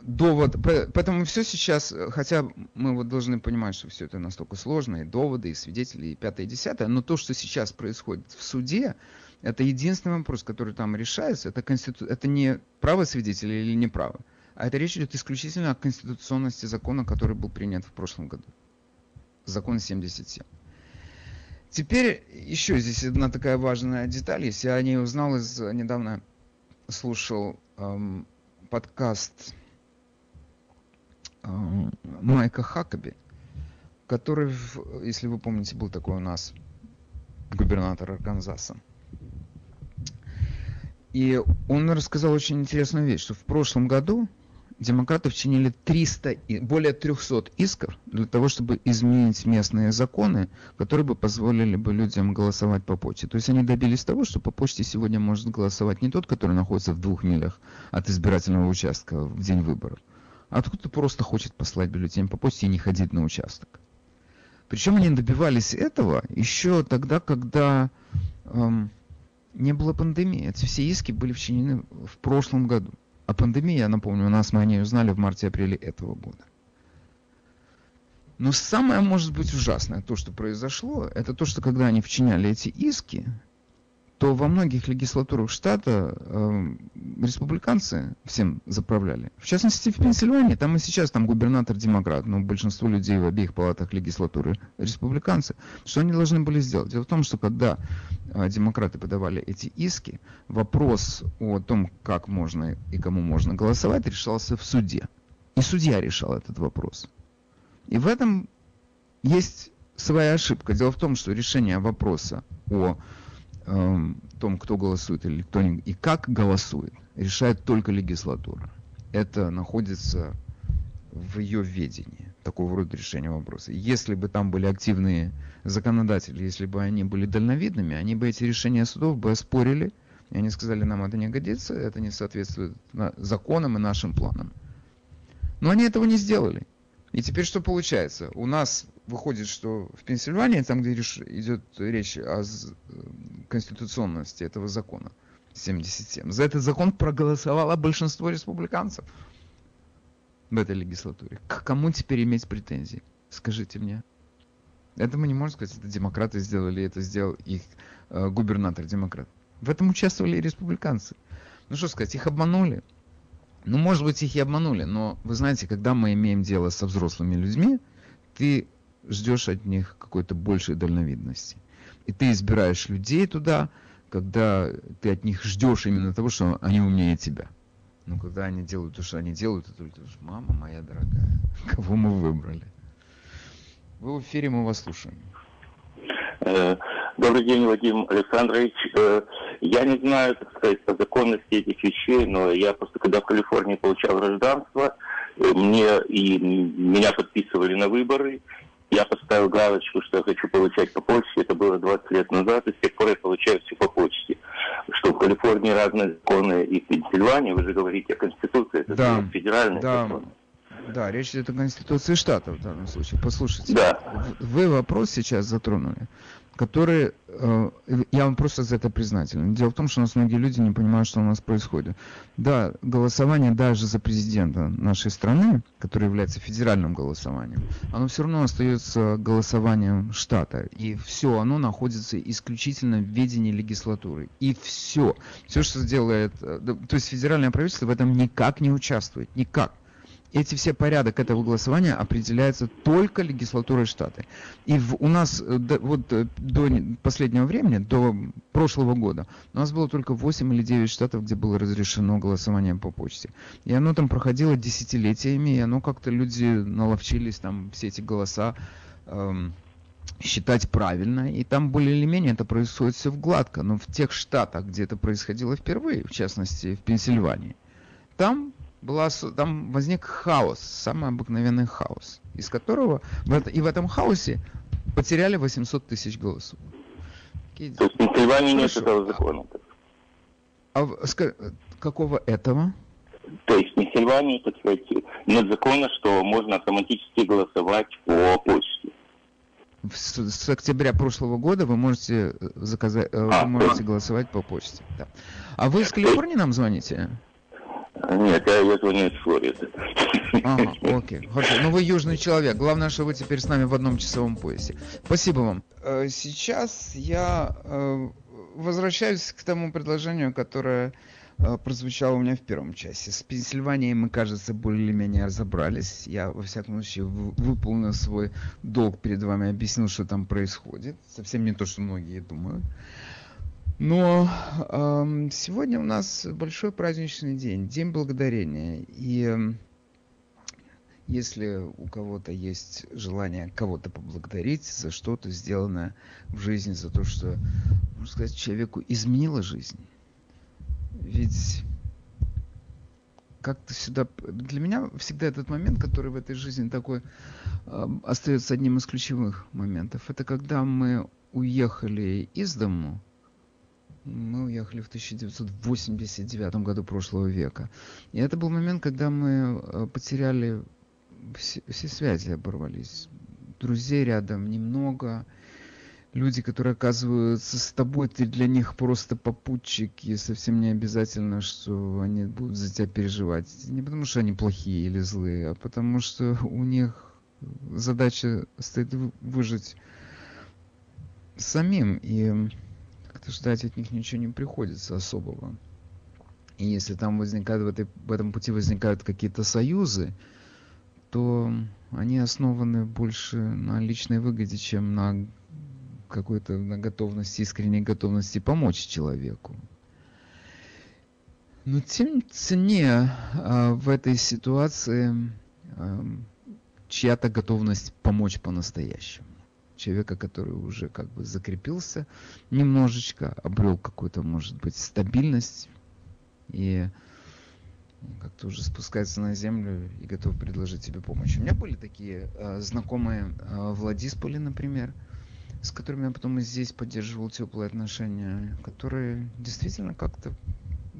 [SPEAKER 2] довод, поэтому все сейчас, хотя мы вот должны понимать, что все это настолько сложно, и доводы, и свидетели, и пятое, и десятое, но то, что сейчас происходит в суде, это единственный вопрос, который там решается, это, конститу... это не право свидетеля или не право, а это речь идет исключительно о конституционности закона, который был принят в прошлом году. Закон 77. Теперь еще здесь одна такая важная деталь, если я о ней узнал из недавно слушал эм, подкаст Э, Майка Хакаби, который, если вы помните, был такой у нас губернатор Арканзаса. И он рассказал очень интересную вещь, что в прошлом году демократы вчинили 300, более 300 исков для того, чтобы изменить местные законы, которые бы позволили бы людям голосовать по почте. То есть они добились того, что по почте сегодня может голосовать не тот, который находится в двух милях от избирательного участка в день выборов, а кто-то просто хочет послать бюллетень по почте и не ходить на участок. Причем они добивались этого еще тогда, когда эм, не было пандемии. Эти все иски были вчинены в прошлом году. А пандемия, я напомню, у нас мы о ней узнали в марте-апреле этого года. Но самое, может быть, ужасное, то, что произошло, это то, что когда они вчиняли эти иски, то во многих легислатурах штата э, республиканцы всем заправляли. В частности, в Пенсильвании, там и сейчас там губернатор демократ, но большинство людей в обеих палатах легислатуры республиканцы. Что они должны были сделать? Дело в том, что когда э, демократы подавали эти иски, вопрос о том, как можно и кому можно голосовать, решался в суде. И судья решал этот вопрос. И в этом есть своя ошибка. Дело в том, что решение вопроса о э, том, кто голосует или кто не, и как голосует, решает только легислатура. Это находится в ее ведении, такого рода решения вопроса. Если бы там были активные законодатели, если бы они были дальновидными, они бы эти решения судов бы оспорили, и они сказали, нам это не годится, это не соответствует законам и нашим планам. Но они этого не сделали. И теперь что получается? У нас выходит, что в Пенсильвании, там, где идет речь о конституционности этого закона, 77, за этот закон проголосовало большинство республиканцев в этой легислатуре. К кому теперь иметь претензии? Скажите мне. Это мы не можем сказать, это демократы сделали, это сделал их э, губернатор демократ. В этом участвовали и республиканцы. Ну что сказать, их обманули. Ну, может быть, их и обманули, но вы знаете, когда мы имеем дело со взрослыми людьми, ты ждешь от них какой-то большей дальновидности. И ты избираешь людей туда, когда ты от них ждешь именно того, что они умнее тебя. Но когда они делают то, что они делают, ты только думаешь, мама моя дорогая, <laughs> кого мы выбрали? Вы в эфире, мы вас слушаем.
[SPEAKER 6] Э, добрый день, Вадим Александрович. Э, я не знаю, так сказать, по законности этих вещей, но я просто, когда в Калифорнии получал гражданство, э, мне и меня подписывали на выборы, я поставил галочку, что я хочу получать по почте. Это было 20 лет назад, и с тех пор я получаю все по почте. Что в Калифорнии разные законы и в Пенсильвании, вы же говорите о Конституции, это
[SPEAKER 2] да,
[SPEAKER 6] федеральные
[SPEAKER 2] да.
[SPEAKER 6] законы.
[SPEAKER 2] Да, речь идет о Конституции штата в данном случае. Послушайте,
[SPEAKER 6] да.
[SPEAKER 2] вы вопрос сейчас затронули которые, э, я вам просто за это признателен. Дело в том, что у нас многие люди не понимают, что у нас происходит. Да, голосование даже за президента нашей страны, которое является федеральным голосованием, оно все равно остается голосованием штата. И все, оно находится исключительно в ведении легислатуры. И все. Все, что делает... Э, то есть федеральное правительство в этом никак не участвует. Никак эти все порядок этого голосования определяется только легислатурой штата. И в, у нас э, до, вот э, до последнего времени, до прошлого года, у нас было только 8 или 9 штатов, где было разрешено голосование по почте. И оно там проходило десятилетиями, и оно как-то люди наловчились там все эти голоса эм, считать правильно, и там более или менее это происходит все гладко. Но в тех штатах, где это происходило впервые, в частности в Пенсильвании, там была, там возник хаос, самый обыкновенный хаос, из которого и в этом хаосе потеряли 800 тысяч голосов.
[SPEAKER 6] Какие... То есть в Пенсильвании нет этого закона?
[SPEAKER 2] А, какого этого?
[SPEAKER 6] То есть в Пенсильвании, так сказать, нет закона, что можно автоматически голосовать по почте.
[SPEAKER 2] С, с октября прошлого года вы можете э, заказать, э, а, вы можете голосовать по почте. Да. А вы из Калифорнии нам звоните?
[SPEAKER 6] Нет, я, я звоню из Флориды.
[SPEAKER 2] Ага, окей, хорошо. Ну вы южный человек. Главное, что вы теперь с нами в одном часовом поясе. Спасибо вам. Э, сейчас я э, возвращаюсь к тому предложению, которое э, прозвучало у меня в первом часе. С Пенсильванией мы, кажется, более-менее разобрались. Я, во всяком случае, выполнил свой долг перед вами, объяснил, что там происходит. Совсем не то, что многие думают. Но э, сегодня у нас большой праздничный день, День Благодарения. И э, если у кого-то есть желание кого-то поблагодарить за что-то сделанное в жизни, за то, что, можно сказать, человеку изменило жизнь. Ведь как-то сюда... Для меня всегда этот момент, который в этой жизни такой э, остается одним из ключевых моментов, это когда мы уехали из дому, мы уехали в 1989 году прошлого века. И это был момент, когда мы э, потеряли все, все связи, оборвались. Друзей рядом немного. Люди, которые оказываются с тобой, ты для них просто попутчик, и совсем не обязательно, что они будут за тебя переживать. Не потому, что они плохие или злые, а потому, что у них задача стоит выжить самим. И как-то ждать от них ничего не приходится особого. И если там возникают в, этой, в этом пути возникают какие-то союзы, то они основаны больше на личной выгоде, чем на какой-то на готовности, искренней готовности помочь человеку. Но тем цене а, в этой ситуации а, чья-то готовность помочь по-настоящему. Человека, который уже как бы закрепился немножечко, обрел какую-то, может быть, стабильность и как-то уже спускается на землю и готов предложить тебе помощь. У меня были такие э, знакомые э, в Ладисполе, например, с которыми я потом и здесь поддерживал теплые отношения, которые действительно как-то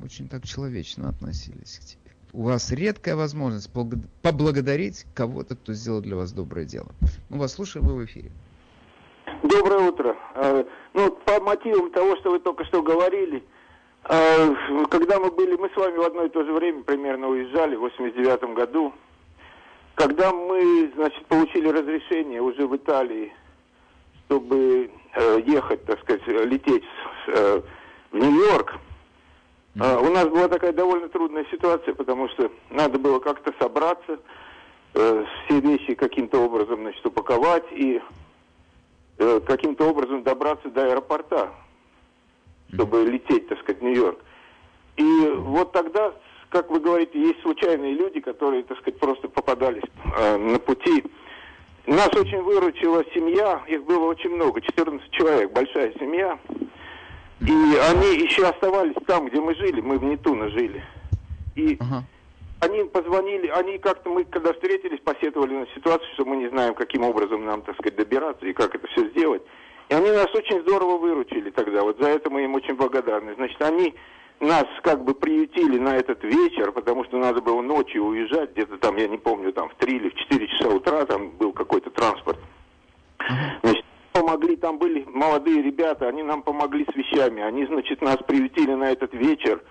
[SPEAKER 2] очень так человечно относились к тебе. У вас редкая возможность поблагодарить кого-то, кто сделал для вас доброе дело. Мы вас слушаем, вы в эфире.
[SPEAKER 7] Доброе утро. Э, ну, по мотивам того, что вы только что говорили, э, когда мы были, мы с вами в одно и то же время примерно уезжали, в 89 году, когда мы, значит, получили разрешение уже в Италии, чтобы э, ехать, так сказать, лететь в Нью-Йорк, mm-hmm. у нас была такая довольно трудная ситуация, потому что надо было как-то собраться, все вещи каким-то образом, значит, упаковать и Э, каким-то образом добраться до аэропорта, чтобы лететь, так сказать, в Нью-Йорк. И вот тогда, как вы говорите, есть случайные люди, которые, так сказать, просто попадались э, на пути. Нас очень выручила семья, их было очень много, 14 человек, большая семья. И они еще оставались там, где мы жили, мы в Нетуно жили. И uh-huh они позвонили, они как-то, мы когда встретились, посетовали на ситуацию, что мы не знаем, каким образом нам, так сказать, добираться и как это все сделать. И они нас очень здорово выручили тогда, вот за это мы им очень благодарны. Значит, они нас как бы приютили на этот вечер, потому что надо было ночью уезжать, где-то там, я не помню, там в 3 или в 4 часа утра там был какой-то транспорт. Значит, помогли, там были молодые ребята, они нам помогли с вещами, они, значит, нас приютили на этот вечер,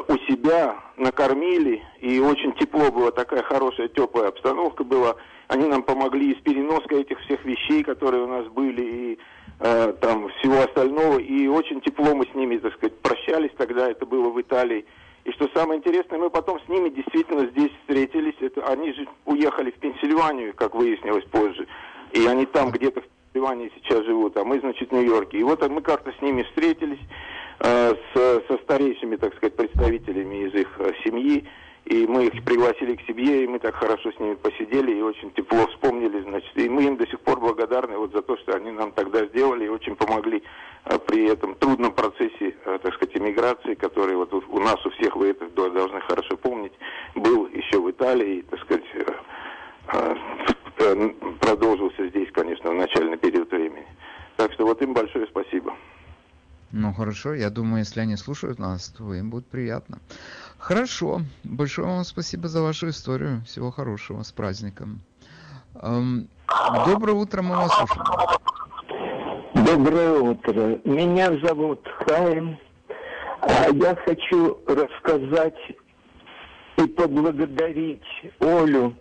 [SPEAKER 7] у себя, накормили, и очень тепло было, такая хорошая, теплая обстановка была. Они нам помогли и с переноской этих всех вещей, которые у нас были, и э, там всего остального. И очень тепло мы с ними, так сказать, прощались тогда, это было в Италии. И что самое интересное, мы потом с ними действительно здесь встретились. Это, они же уехали в Пенсильванию, как выяснилось позже. И они там где-то в Пенсильвании сейчас живут, а мы, значит, в Нью-Йорке. И вот мы как-то с ними встретились. Э, с, со старейшими, так сказать, представителями из их э, семьи. И мы их пригласили к себе, и мы так хорошо с ними посидели и очень тепло вспомнили, значит. И мы им до сих пор благодарны вот за то, что они нам тогда сделали и очень помогли э, при этом трудном процессе, так сказать, иммиграции, который вот у нас у всех, вы это должны хорошо помнить, был еще в Италии, так сказать, продолжился здесь, конечно, в начальный период времени. Так что вот им большое спасибо.
[SPEAKER 2] Ну хорошо, я думаю, если они слушают нас, то им будет приятно. Хорошо, большое вам спасибо за вашу историю. Всего хорошего, с праздником. Эм, доброе утро, мы вас слушаем.
[SPEAKER 8] Доброе утро. Меня зовут Хайм. А я хочу рассказать и поблагодарить Олю,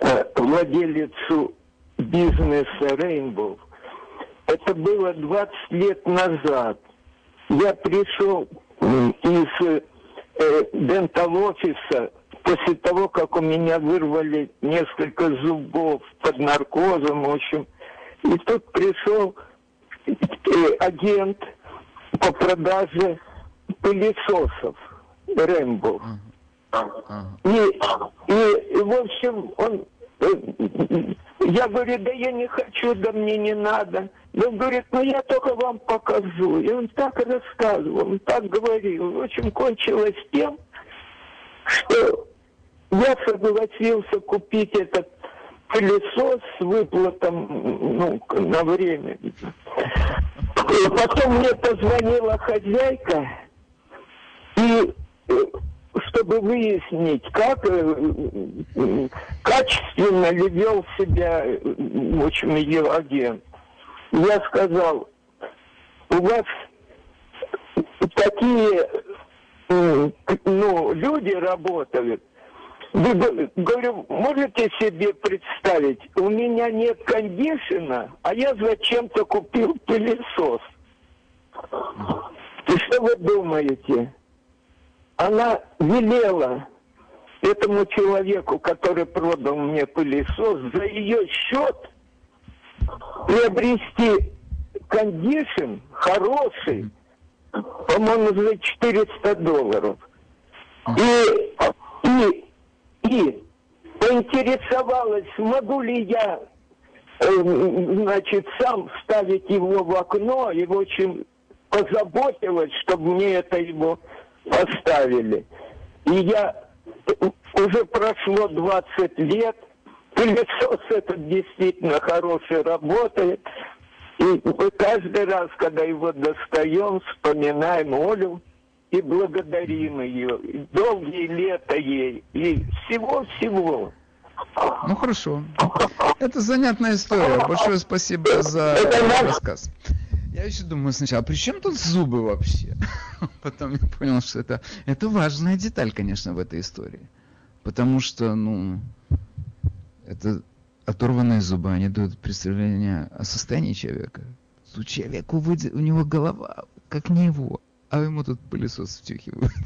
[SPEAKER 8] э, владелицу бизнеса Rainbow. Это было 20 лет назад я пришел из э, дентал-офиса после того, как у меня вырвали несколько зубов под наркозом, в общем. И тут пришел э, агент по продаже пылесосов Рэмбо. И, и, и, в общем, он... Я говорю, да я не хочу, да мне не надо. Он говорит, ну я только вам покажу. И он так рассказывал, он так говорил. В общем, кончилось тем, что я согласился купить этот пылесос с выплатом ну, на время. И потом мне позвонила хозяйка, и э, чтобы выяснить, как э, качественно ли вел себя, ее агент я сказал, у вас такие ну, люди работают. Вы, говорю, можете себе представить, у меня нет кондишена, а я зачем-то купил пылесос. И что вы думаете? Она велела этому человеку, который продал мне пылесос, за ее счет приобрести кондишн хороший, по-моему, за 400 долларов. И, и, и поинтересовалась, могу ли я значит, сам ставить его в окно и, в общем, позаботилась, чтобы мне это его поставили. И я уже прошло 20 лет, пылесос этот действительно хороший, работает. И каждый раз, когда его достаем, вспоминаем Олю и благодарим ее. И долгие лета ей. И всего-всего.
[SPEAKER 2] Ну хорошо. Это занятная история. Большое спасибо за рассказ. Я еще думаю сначала, при чем тут зубы вообще? <laughs> Потом я понял, что это, это важная деталь, конечно, в этой истории. Потому что, ну, это оторванные зубы, они дают представление о состоянии человека. У человека у него голова, как не его, а ему тут пылесос втюхивают. <laughs>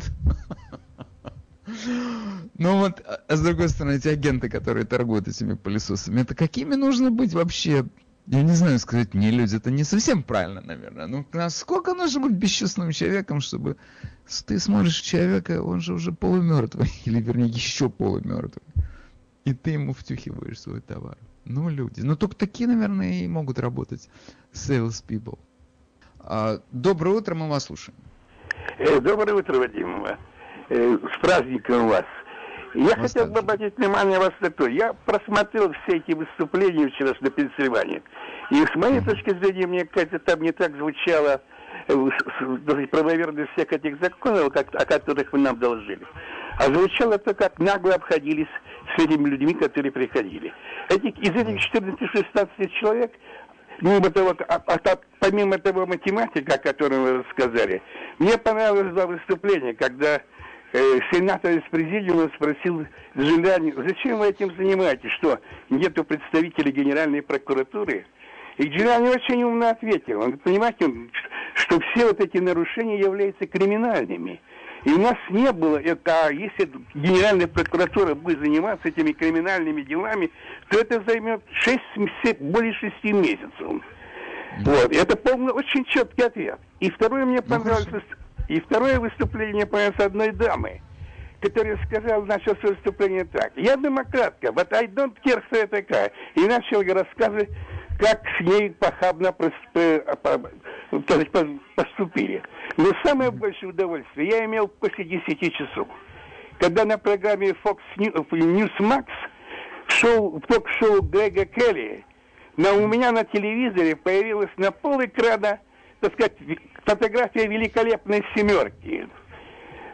[SPEAKER 2] Ну вот, а, а с другой стороны, эти агенты, которые торгуют этими пылесосами, это какими нужно быть вообще? Я не знаю сказать, не люди, это не совсем правильно, наверное. Ну, насколько нужно быть бесчувственным человеком, чтобы ты смотришь человека, он же уже полумертвый, <laughs> или вернее еще полумертвый, и ты ему втюхиваешь свой товар. Ну, люди. Ну, только такие, наверное, и могут работать sales people. А, доброе утро, мы вас слушаем.
[SPEAKER 9] Э, доброе утро, Вадим. Э, с праздником вас. Я хотел бы обратить внимание вас на то. Я просмотрел все эти выступления вчера на Пенсильвании. И с моей точки зрения, мне кажется, там не так звучало э, правоверность всех этих законов, как, о которых вы нам доложили. А звучало то, как нагло обходились с этими людьми, которые приходили. Этих, из этих 14-16 человек, мимо того, а, а, помимо того математика, о котором вы рассказали, мне понравилось два выступления, когда сенатор из президиума спросил Джиляни, зачем вы этим занимаетесь, что нету представителей Генеральной прокуратуры? И Джиляни очень умно ответил, он говорит, понимаете, что все вот эти нарушения являются криминальными. И у нас не было это, а если Генеральная прокуратура будет заниматься этими криминальными делами, то это займет 6, более 6 месяцев. Вот. Это полный, очень четкий ответ. И второе мне ну, понравилось, и второе выступление, понравилось одной дамы, которая сказала, начал свое выступление так. Я демократка, but I don't care, кто я такая. И начал рассказывать, как с ней похабно поступили. Но самое большое удовольствие я имел после 10 часов. Когда на программе Fox News в, шоу, ток-шоу Грега Келли на, у меня на телевизоре появилась на пол экрана, так сказать, фотография великолепной семерки,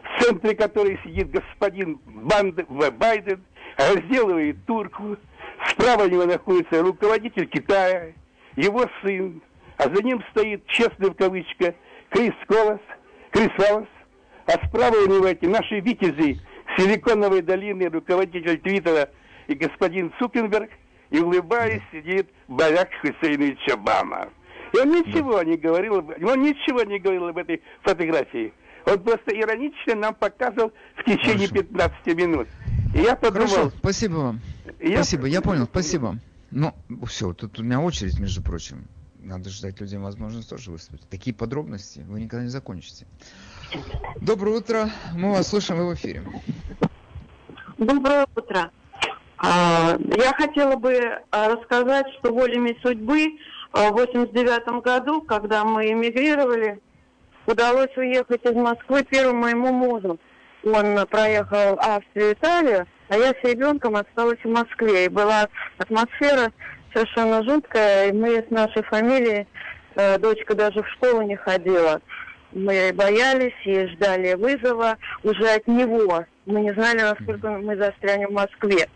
[SPEAKER 9] в центре которой сидит господин Банд... Байден, разделывает турку, справа у него находится руководитель Китая, его сын, а за ним стоит, честный в кавычках, Крис Колос, Крис Колос, а справа у него эти наши витязи Силиконовой долины, руководитель Твиттера и господин Цукенберг, и улыбаясь сидит Барак Хусейнович Обама. И он ничего не говорил, он ничего не говорил об этой фотографии. Он просто иронично нам показывал в течение Хорошо. 15 минут.
[SPEAKER 2] И я подумал... Хорошо, спасибо вам. Я... Спасибо, я понял, спасибо. Ну, все, тут у меня очередь, между прочим. Надо ждать людям возможность тоже выступить. Такие подробности вы никогда не закончите. Доброе утро. Мы вас слушаем, вы в эфире.
[SPEAKER 10] Доброе утро. А, я хотела бы а, рассказать, что волями судьбы а, в 89 году, когда мы эмигрировали, удалось уехать из Москвы первому моему мужу. Он проехал Австрию, Италию, а я с ребенком осталась в Москве. И была атмосфера совершенно жуткая. И мы с нашей фамилией, э, дочка даже в школу не ходила. Мы боялись и ждали вызова уже от него. Мы не знали, насколько мы застрянем в Москве.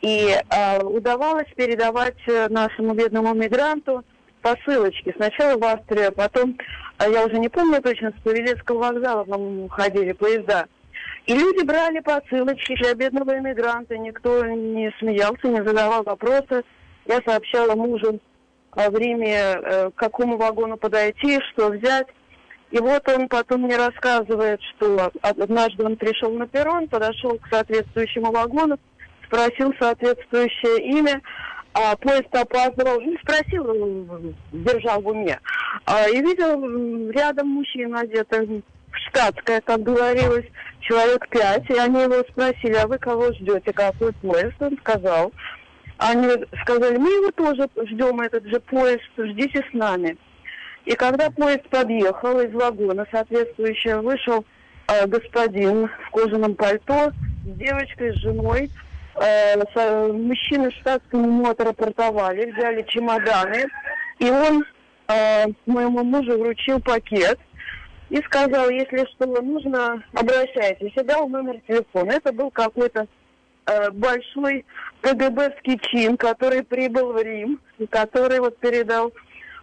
[SPEAKER 10] И э, удавалось передавать э, нашему бедному мигранту посылочки. Сначала в Австрию, а потом, э, я уже не помню точно, с Павелецкого вокзала, по-моему, ходили поезда. И люди брали посылочки для бедного иммигранта. Никто не смеялся, не задавал вопросы. Я сообщала мужу о времени, э, к какому вагону подойти, что взять. И вот он потом мне рассказывает, что однажды он пришел на перрон, подошел к соответствующему вагону, спросил соответствующее имя, а поезд опаздывал, не спросил, держал в уме. А, и видел рядом мужчина одетый в штатское, как говорилось, человек пять, и они его спросили, а вы кого ждете, какой поезд? Он сказал. они сказали, мы его тоже ждем, этот же поезд, ждите с нами. И когда поезд подъехал из вагона, соответствующее, вышел э, господин в кожаном пальто с девочкой, с женой. Э, мужчины штатскому ему отрапортовали, взяли чемоданы. И он э, моему мужу вручил пакет и сказал, если что нужно, обращайтесь. И дал номер телефона. Это был какой-то э, большой КГБский чин, который прибыл в Рим, и который вот передал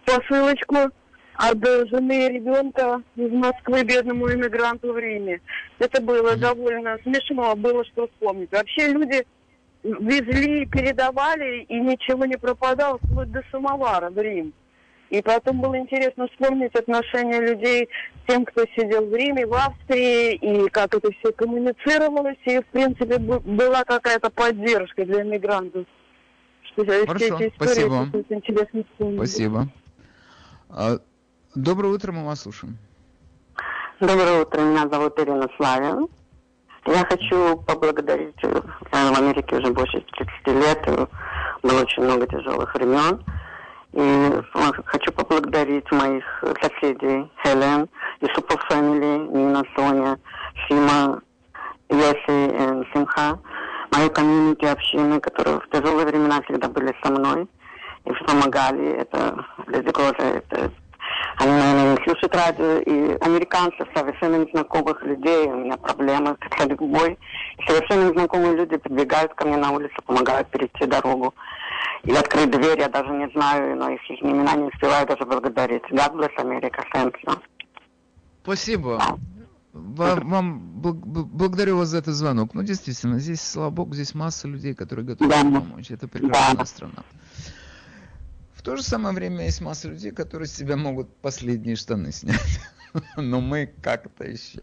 [SPEAKER 10] посылочку от жены и ребенка из Москвы бедному иммигранту в Риме. Это было довольно смешно, было что вспомнить. Вообще люди везли, передавали, и ничего не пропадало, вплоть до самовара в Рим. И потом было интересно вспомнить отношения людей к тем, кто сидел в Риме, в Австрии, и как это все коммуницировалось, и, в принципе, была какая-то поддержка для мигрантов.
[SPEAKER 2] Хорошо, спасибо. Спасибо. А, доброе утро, мы вас слушаем.
[SPEAKER 11] Доброе утро, меня зовут Ирина Славин. Я хочу поблагодарить, я э, в Америке уже больше 30 лет, было очень много тяжелых времен. И э, хочу поблагодарить моих соседей Хелен, Исупов Фэмили, Нина, Соня, Сима, Йоси и Симха, мою комьюнити общины, которые в тяжелые времена всегда были со мной и помогали. Это Леди Гоза, это они, наверное, не слушают радио. И американцы, совершенно незнакомых людей, у меня проблемы с любой. Совершенно незнакомые люди подбегают ко мне на улицу, помогают перейти дорогу. И открыть дверь я даже не знаю, но их, их имена не успеваю даже благодарить. God bless America. Thank you.
[SPEAKER 2] Спасибо. Вам, вам благодарю вас за этот звонок. Ну, действительно, здесь, слава богу, здесь масса людей, которые готовы да. помочь. Это прекрасная да. страна. То же самое время есть масса людей, которые с себя могут последние штаны снять. <laughs> Но мы как-то еще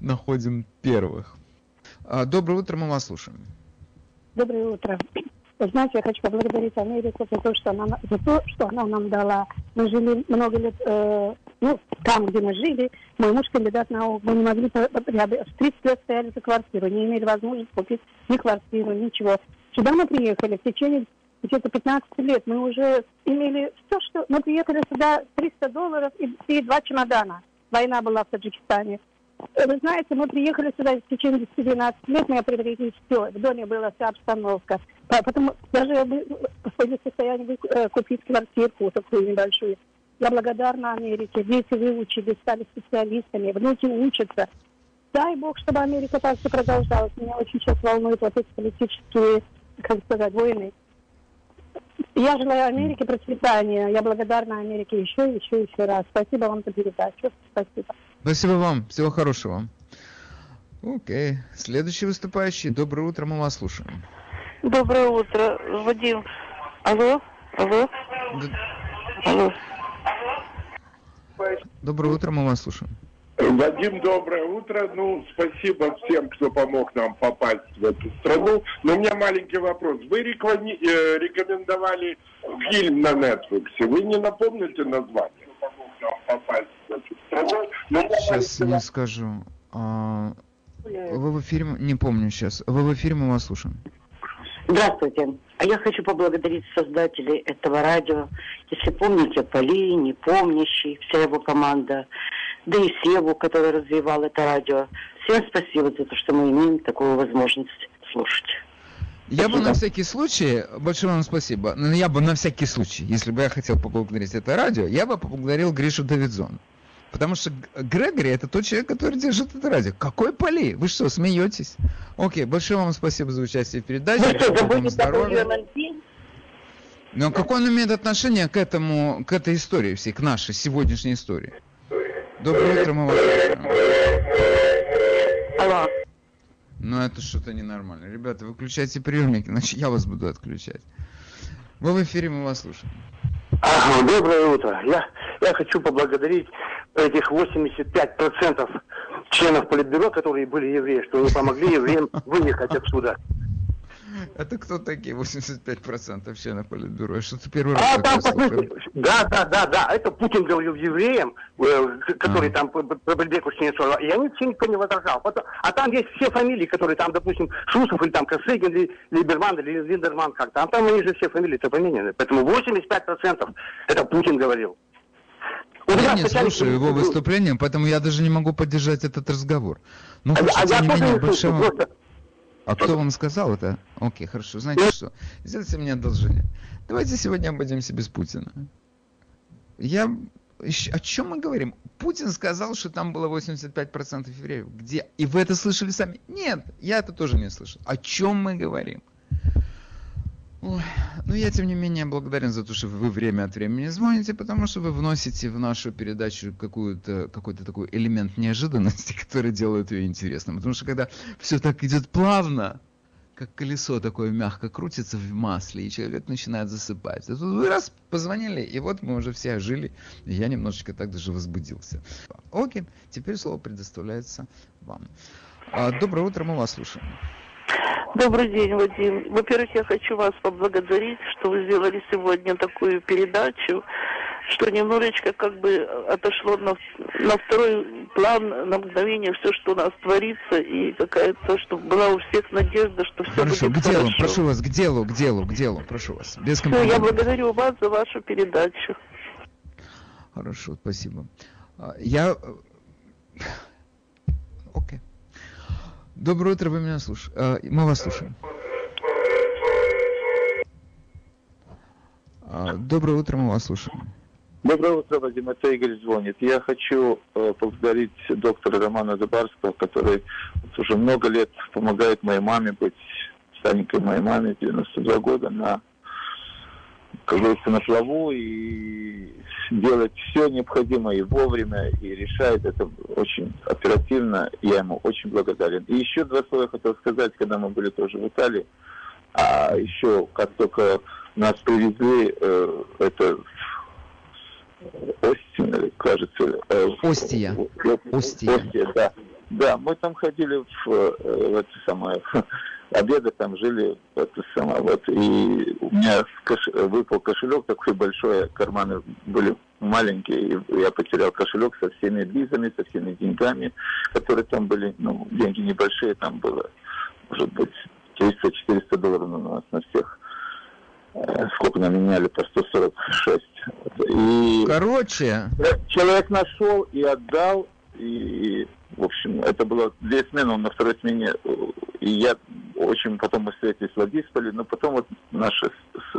[SPEAKER 2] находим первых. А, доброе утро, мы вас слушаем.
[SPEAKER 12] Доброе утро. Знаете, я хочу поблагодарить Америку за то, что она, за то, что она нам дала. Мы жили много лет, э, ну, там, где мы жили. Мой муж кандидат наук. Мы не могли, в 30 лет стояли за квартиру, не имели возможности купить ни квартиру, ничего. Сюда мы приехали в течение где-то 15 лет мы уже имели все, что... Мы приехали сюда 300 долларов и, и два чемодана. Война была в Таджикистане. Вы знаете, мы приехали сюда в течение 10-12 лет, мы приобрели все. В доме была вся обстановка. Потом даже мы в состоянии э, купить квартирку такую небольшую. Я благодарна Америке. Дети выучили, стали специалистами, внуки учатся. Дай Бог, чтобы Америка так же продолжалась. Меня очень сейчас волнуют вот эти политические, как сказать, войны. Я желаю Америке процветания. Я благодарна Америке еще, еще, еще раз. Спасибо вам за передачу. Спасибо.
[SPEAKER 2] Спасибо вам. Всего хорошего. Окей. Следующий выступающий. Доброе утро, мы вас слушаем.
[SPEAKER 13] Доброе утро, Вадим. Алло? Алло?
[SPEAKER 2] Алло. Доброе утро, мы вас слушаем.
[SPEAKER 14] Вадим, доброе утро. Ну, спасибо всем, кто помог нам попасть в эту страну. Но у меня маленький вопрос. Вы реклами... э, рекомендовали фильм на Netflix. Вы не напомните название?
[SPEAKER 2] Сейчас не скажу. А, вы в эфире, не помню сейчас. Вы в эфире, мы вас слушаем.
[SPEAKER 11] Здравствуйте. А я хочу поблагодарить создателей этого радио. Если помните, Поли, Непомнящий, вся его команда да и Севу, который развивал это радио. Всем спасибо за то, что мы имеем такую возможность слушать.
[SPEAKER 2] Я спасибо. бы на всякий случай, большое вам спасибо, но я бы на всякий случай, если бы я хотел поблагодарить это радио, я бы поблагодарил Гришу Давидзон. Потому что Грегори это тот человек, который держит это радио. Какой поли? Вы что, смеетесь? Окей, большое вам спасибо за участие в передаче. Вы что, забудете здоровья. Но какое он имеет отношение к этому, к этой истории всей, к нашей сегодняшней истории? Доброе утро, мы вас
[SPEAKER 11] Алло.
[SPEAKER 2] Ну это что-то ненормально. Ребята, выключайте приемники, иначе я вас буду отключать. Вы в эфире, мы вас слушаем.
[SPEAKER 15] Ага, доброе утро. Я, я хочу поблагодарить этих 85% членов Политбюро, которые были евреи, что вы помогли евреям выехать отсюда. <laughs>
[SPEAKER 2] Это кто такие 85% членов Политбюро? Что ты первый раз а, там,
[SPEAKER 15] Да, да, да, да. Это Путин говорил евреям, э, которые а. там Бельбеку Снецова, и они все никто не возражал. А там есть все фамилии, которые там, допустим, Шусов или там Косыгин, Либерман или Линдерман как там. Там они же все фамилии-то поменяны. Поэтому 85% это Путин говорил.
[SPEAKER 2] Я не слушаю его выступления, поэтому я даже не могу поддержать этот разговор. Ну, а, а тем не менее, большого... А кто вам сказал это? Окей, хорошо. Знаете что? Сделайте мне одолжение. Давайте сегодня обойдемся без Путина. Я... О чем мы говорим? Путин сказал, что там было 85% евреев. Где? И вы это слышали сами? Нет, я это тоже не слышал. О чем мы говорим? Ну я тем не менее благодарен за то, что вы время от времени звоните, потому что вы вносите в нашу передачу какую-то, какой-то такой элемент неожиданности, <laughs> который делает ее интересным. Потому что когда все так идет плавно, как колесо такое мягко крутится в масле, и человек начинает засыпать. А тут вы раз позвонили, и вот мы уже все ожили, и я немножечко так даже возбудился. Окей, теперь слово предоставляется вам. А, доброе утро, мы вас слушаем.
[SPEAKER 13] Добрый день, Вадим. Во-первых, я хочу вас поблагодарить, что вы сделали сегодня такую передачу, что немножечко как бы отошло на, на второй план, на мгновение все, что у нас творится, и какая-то, чтобы была у всех надежда, что все
[SPEAKER 2] хорошо,
[SPEAKER 13] будет
[SPEAKER 2] к делу,
[SPEAKER 13] хорошо.
[SPEAKER 2] прошу вас, к делу, к делу, к делу, прошу вас. Без
[SPEAKER 13] все, я благодарю вас за вашу передачу.
[SPEAKER 2] Хорошо, спасибо. А, я... Э, окей. Доброе утро, вы меня слушаете. А, мы вас слушаем. А, доброе утро, мы вас слушаем.
[SPEAKER 6] Доброе утро, Вадим. Это Игорь звонит. Я хочу э, поблагодарить доктора Романа Забарского, который уже много лет помогает моей маме быть старенькой моей маме, 92 года, на как говорится, на плаву и делать все необходимое и вовремя, и решает это очень оперативно. Я ему очень благодарен. И еще два слова хотел сказать, когда мы были тоже в Италии. А еще, как только нас привезли, э, это Остин, кажется.
[SPEAKER 2] Э, Остия.
[SPEAKER 6] Остия. Остия, да. Да, мы там ходили в, э, в это самое <laughs> обеда там жили, это самое, вот, и у меня кош... выпал кошелек такой большой, карманы были маленькие, и я потерял кошелек со всеми визами, со всеми деньгами, которые там были, ну, деньги небольшие, там было, может быть, 300-400 долларов на нас, на всех. Э, сколько нам меняли, по 146.
[SPEAKER 2] И Короче.
[SPEAKER 6] Человек нашел и отдал, и, в общем, это было две смены, он на второй смене, и я очень потом мы встретились в Владисполе, но потом вот наши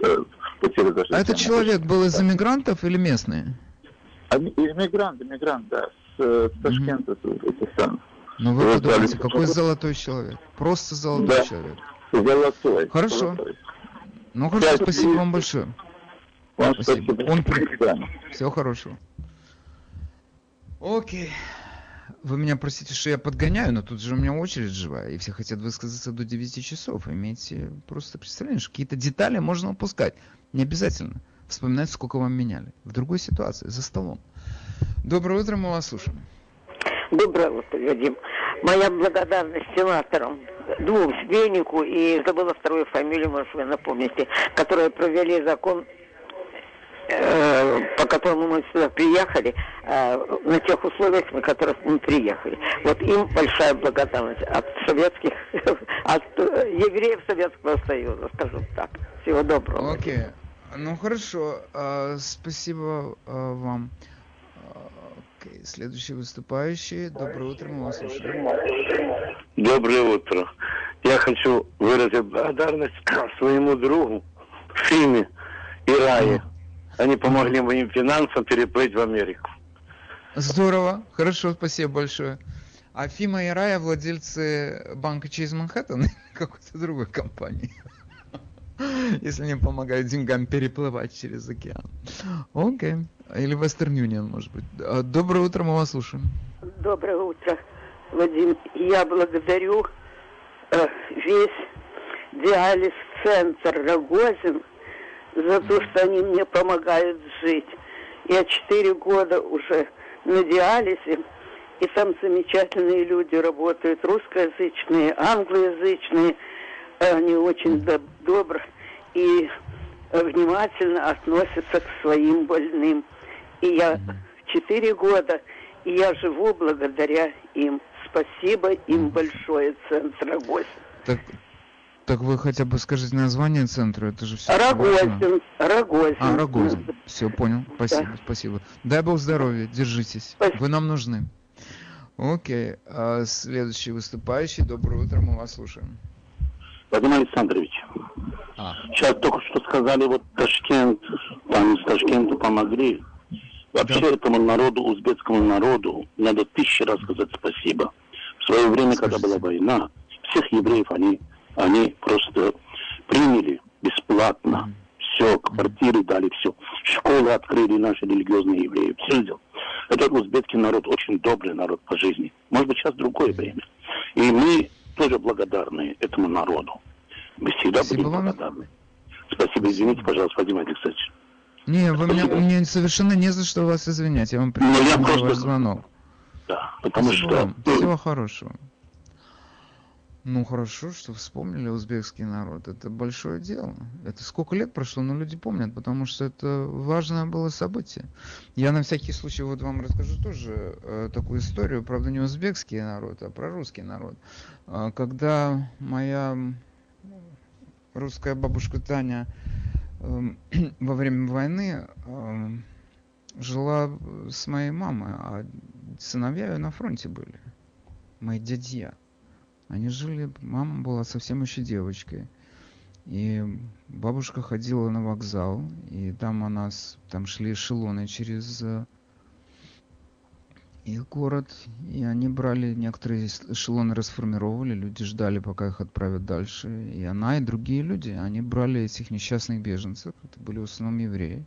[SPEAKER 2] э, пути разошлись. А этот человек был из иммигрантов или местные?
[SPEAKER 6] А, иммигрант, иммигрант, да, с, с Ташкента, mm-hmm.
[SPEAKER 2] Ну вы подумайте, какой золотой человек. Просто золотой да. человек.
[SPEAKER 6] Золотой.
[SPEAKER 2] Хорошо.
[SPEAKER 6] Золотой.
[SPEAKER 2] Ну хорошо, Пять спасибо вам большое.
[SPEAKER 6] Вам спасибо. спасибо.
[SPEAKER 2] Он при... Всего хорошего. Окей. Вы меня простите, что я подгоняю, но тут же у меня очередь живая, и все хотят высказаться до 9 часов. Имейте просто представление, что какие-то детали можно упускать. Не обязательно вспоминать, сколько вам меняли. В другой ситуации, за столом. Доброе утро, мы вас слушаем.
[SPEAKER 16] Доброе утро, Вадим. Моя благодарность сенаторам, двум, Свенику и забыла вторую фамилию, может, вы напомните, которые провели закон по которому мы сюда приехали, э, на тех условиях, на которых мы приехали. Вот им большая благодарность от советских, <laughs> от э, евреев Советского Союза, скажем так. Всего доброго.
[SPEAKER 2] Окей. Okay. Ну хорошо, uh, спасибо uh, вам. Okay. Следующий выступающий. Доброе утро, мы вас слушаем.
[SPEAKER 17] Доброе утро. Я хочу выразить благодарность своему другу Фиме и Рае. Они помогли моим финансам переплыть в Америку.
[SPEAKER 2] Здорово, хорошо, спасибо большое. А Фима и Рая владельцы банка Чейз Манхэттен <laughs> какой-то другой компании. <laughs> Если они помогают деньгам переплывать через океан. Окей. Или Western Union, может быть. А, доброе утро, мы вас слушаем.
[SPEAKER 16] Доброе утро, Вадим. Я благодарю э, весь диализ-центр Рогозин за то, что они мне помогают жить. Я четыре года уже на диализе, и там замечательные люди работают, русскоязычные, англоязычные.
[SPEAKER 18] они очень доб- добры и внимательно относятся к своим больным. И я четыре года, и я живу благодаря им. Спасибо им большое, Центр Рогозин.
[SPEAKER 2] Так, так вы хотя бы скажите название центра, это же все.
[SPEAKER 18] Рогозин, Рогозин.
[SPEAKER 2] А, Рогозин. Все, понял. Спасибо, спасибо. Дай бог здоровья, держитесь. Вы нам нужны. Окей. А следующий выступающий. Доброе утро, мы вас слушаем.
[SPEAKER 17] Владимир Александрович,
[SPEAKER 2] А.
[SPEAKER 17] сейчас только что сказали, вот Ташкент, там из Ташкента помогли. Вообще этому народу, узбекскому народу, надо тысячи раз сказать спасибо. В свое время, когда была война, всех евреев они, они просто приняли бесплатно. Все, квартиры дали, все. Школы открыли наши религиозные евреи. Все сделали. Этот узбекский народ очень добрый народ по жизни. Может быть, сейчас другое время. И мы тоже благодарны этому народу. Мы всегда будем благодарны. Спасибо, извините, пожалуйста, Владимир Александрович.
[SPEAKER 2] Не, вы меня, мне совершенно не за что вас извинять. Я вам
[SPEAKER 17] Ну,
[SPEAKER 2] за
[SPEAKER 17] просто-
[SPEAKER 2] ваш звонок.
[SPEAKER 17] Да, потому
[SPEAKER 2] Спасибо
[SPEAKER 17] что...
[SPEAKER 2] вам. Всего хорошего. Ну хорошо, что вспомнили узбекский народ. Это большое дело. Это сколько лет прошло, но люди помнят, потому что это важное было событие. Я на всякий случай вот вам расскажу тоже э, такую историю, правда не узбекский народ, а про русский народ. А, когда моя русская бабушка Таня эм, <clears throat> во время войны эм, жила с моей мамой, а сыновья ее на фронте были. Мои дядья. Они жили, мама была совсем еще девочкой. И бабушка ходила на вокзал, и там у нас, там шли эшелоны через э, их город, и они брали, некоторые эшелоны расформировали, люди ждали, пока их отправят дальше. И она, и другие люди, они брали этих несчастных беженцев, это были в основном евреи,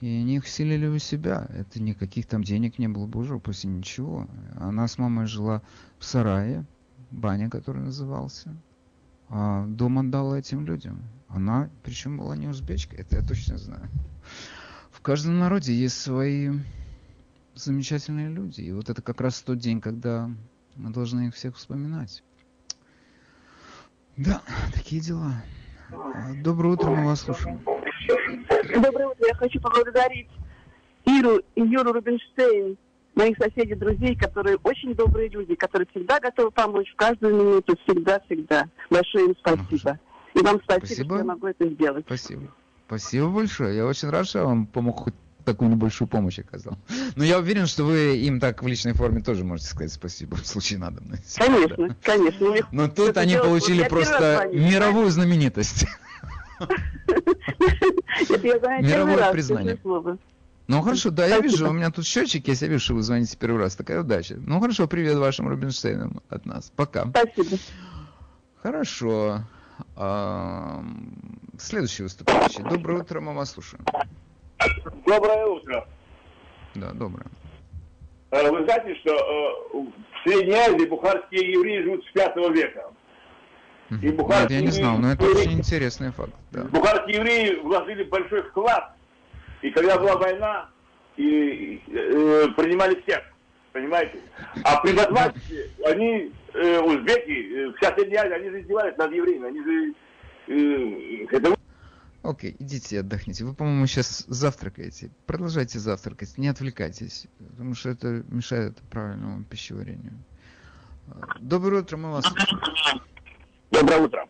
[SPEAKER 2] и они их селили у себя. Это никаких там денег не было, боже упаси, ничего. Она с мамой жила в сарае, баня, который назывался. А дом отдала этим людям. Она, причем была не узбечка, это я точно знаю. В каждом народе есть свои замечательные люди. И вот это как раз тот день, когда мы должны их всех вспоминать. Да, такие дела. А, Доброе утро, мы вас слушаем.
[SPEAKER 19] Доброе утро. Я хочу поблагодарить Иру и Юру Рубинштейн, моих соседей, друзей, которые очень добрые люди, которые всегда готовы помочь в каждую минуту, всегда-всегда. Большое им спасибо. И вам спасибо,
[SPEAKER 2] Спасибо.
[SPEAKER 19] что я могу это сделать.
[SPEAKER 2] Спасибо. Спасибо большое. Я очень рад, что я вам помог хоть такую небольшую помощь оказал. Но я уверен, что вы им так в личной форме тоже можете сказать спасибо в случае надобности.
[SPEAKER 19] Конечно, конечно. у них
[SPEAKER 2] Но тут
[SPEAKER 19] это
[SPEAKER 2] они получили просто
[SPEAKER 19] звоню,
[SPEAKER 2] мировую знаменитость. <laughs> Мировое признание. Ну хорошо, да, я вижу, у меня тут счетчик, есть, я вижу, что вы звоните первый раз. Такая удача. Ну хорошо, привет вашим Рубинштейнам от нас. Пока.
[SPEAKER 19] Спасибо.
[SPEAKER 2] Хорошо. Ам, Следующий выступающий. Доброе утро, мы вас слушаем.
[SPEAKER 20] Доброе утро.
[SPEAKER 2] Да, доброе.
[SPEAKER 20] Э, Вы знаете, что э, в Средней Азии бухарские евреи живут с 5 века. И
[SPEAKER 2] Нет, я не знал, но это
[SPEAKER 20] евреи-
[SPEAKER 2] очень интересный факт. Да.
[SPEAKER 20] Бухарские евреи вложили большой вклад. И когда была война, и, и, э, принимали всех. Понимаете? А при Бадвасте, они, э, узбеки, э, вся Средняя Азия, они же издевались над евреями. Они же... э, это
[SPEAKER 2] Окей, идите отдохните. Вы, по-моему, сейчас завтракаете. Продолжайте завтракать, не отвлекайтесь, потому что это мешает правильному пищеварению. А, Доброе утро, мы вас.
[SPEAKER 21] Доброе утро.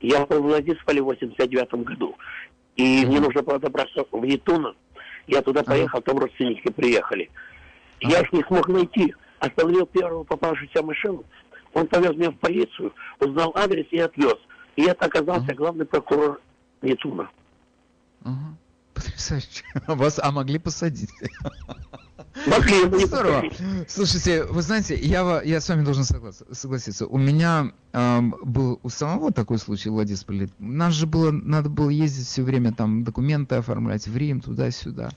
[SPEAKER 21] Я был в Владиславе в 89 году. И мне нужно было добраться в Нетуно. Я туда поехал, там родственники приехали. Я их не смог найти. Остановил первого попавшуюся машину. Он повез меня в полицию, узнал адрес и отвез. И это оказался главный прокурор Нетуна.
[SPEAKER 2] Ага. Потрясающе. <laughs> Вас, а могли посадить? <laughs>
[SPEAKER 21] Не
[SPEAKER 2] Здорово. Слушайте, вы знаете, я, я с вами должен соглас- согласиться. У меня ам, был у самого такой случай в Владисполе. Нас же было, надо было ездить все время, там, документы оформлять в Рим, туда-сюда.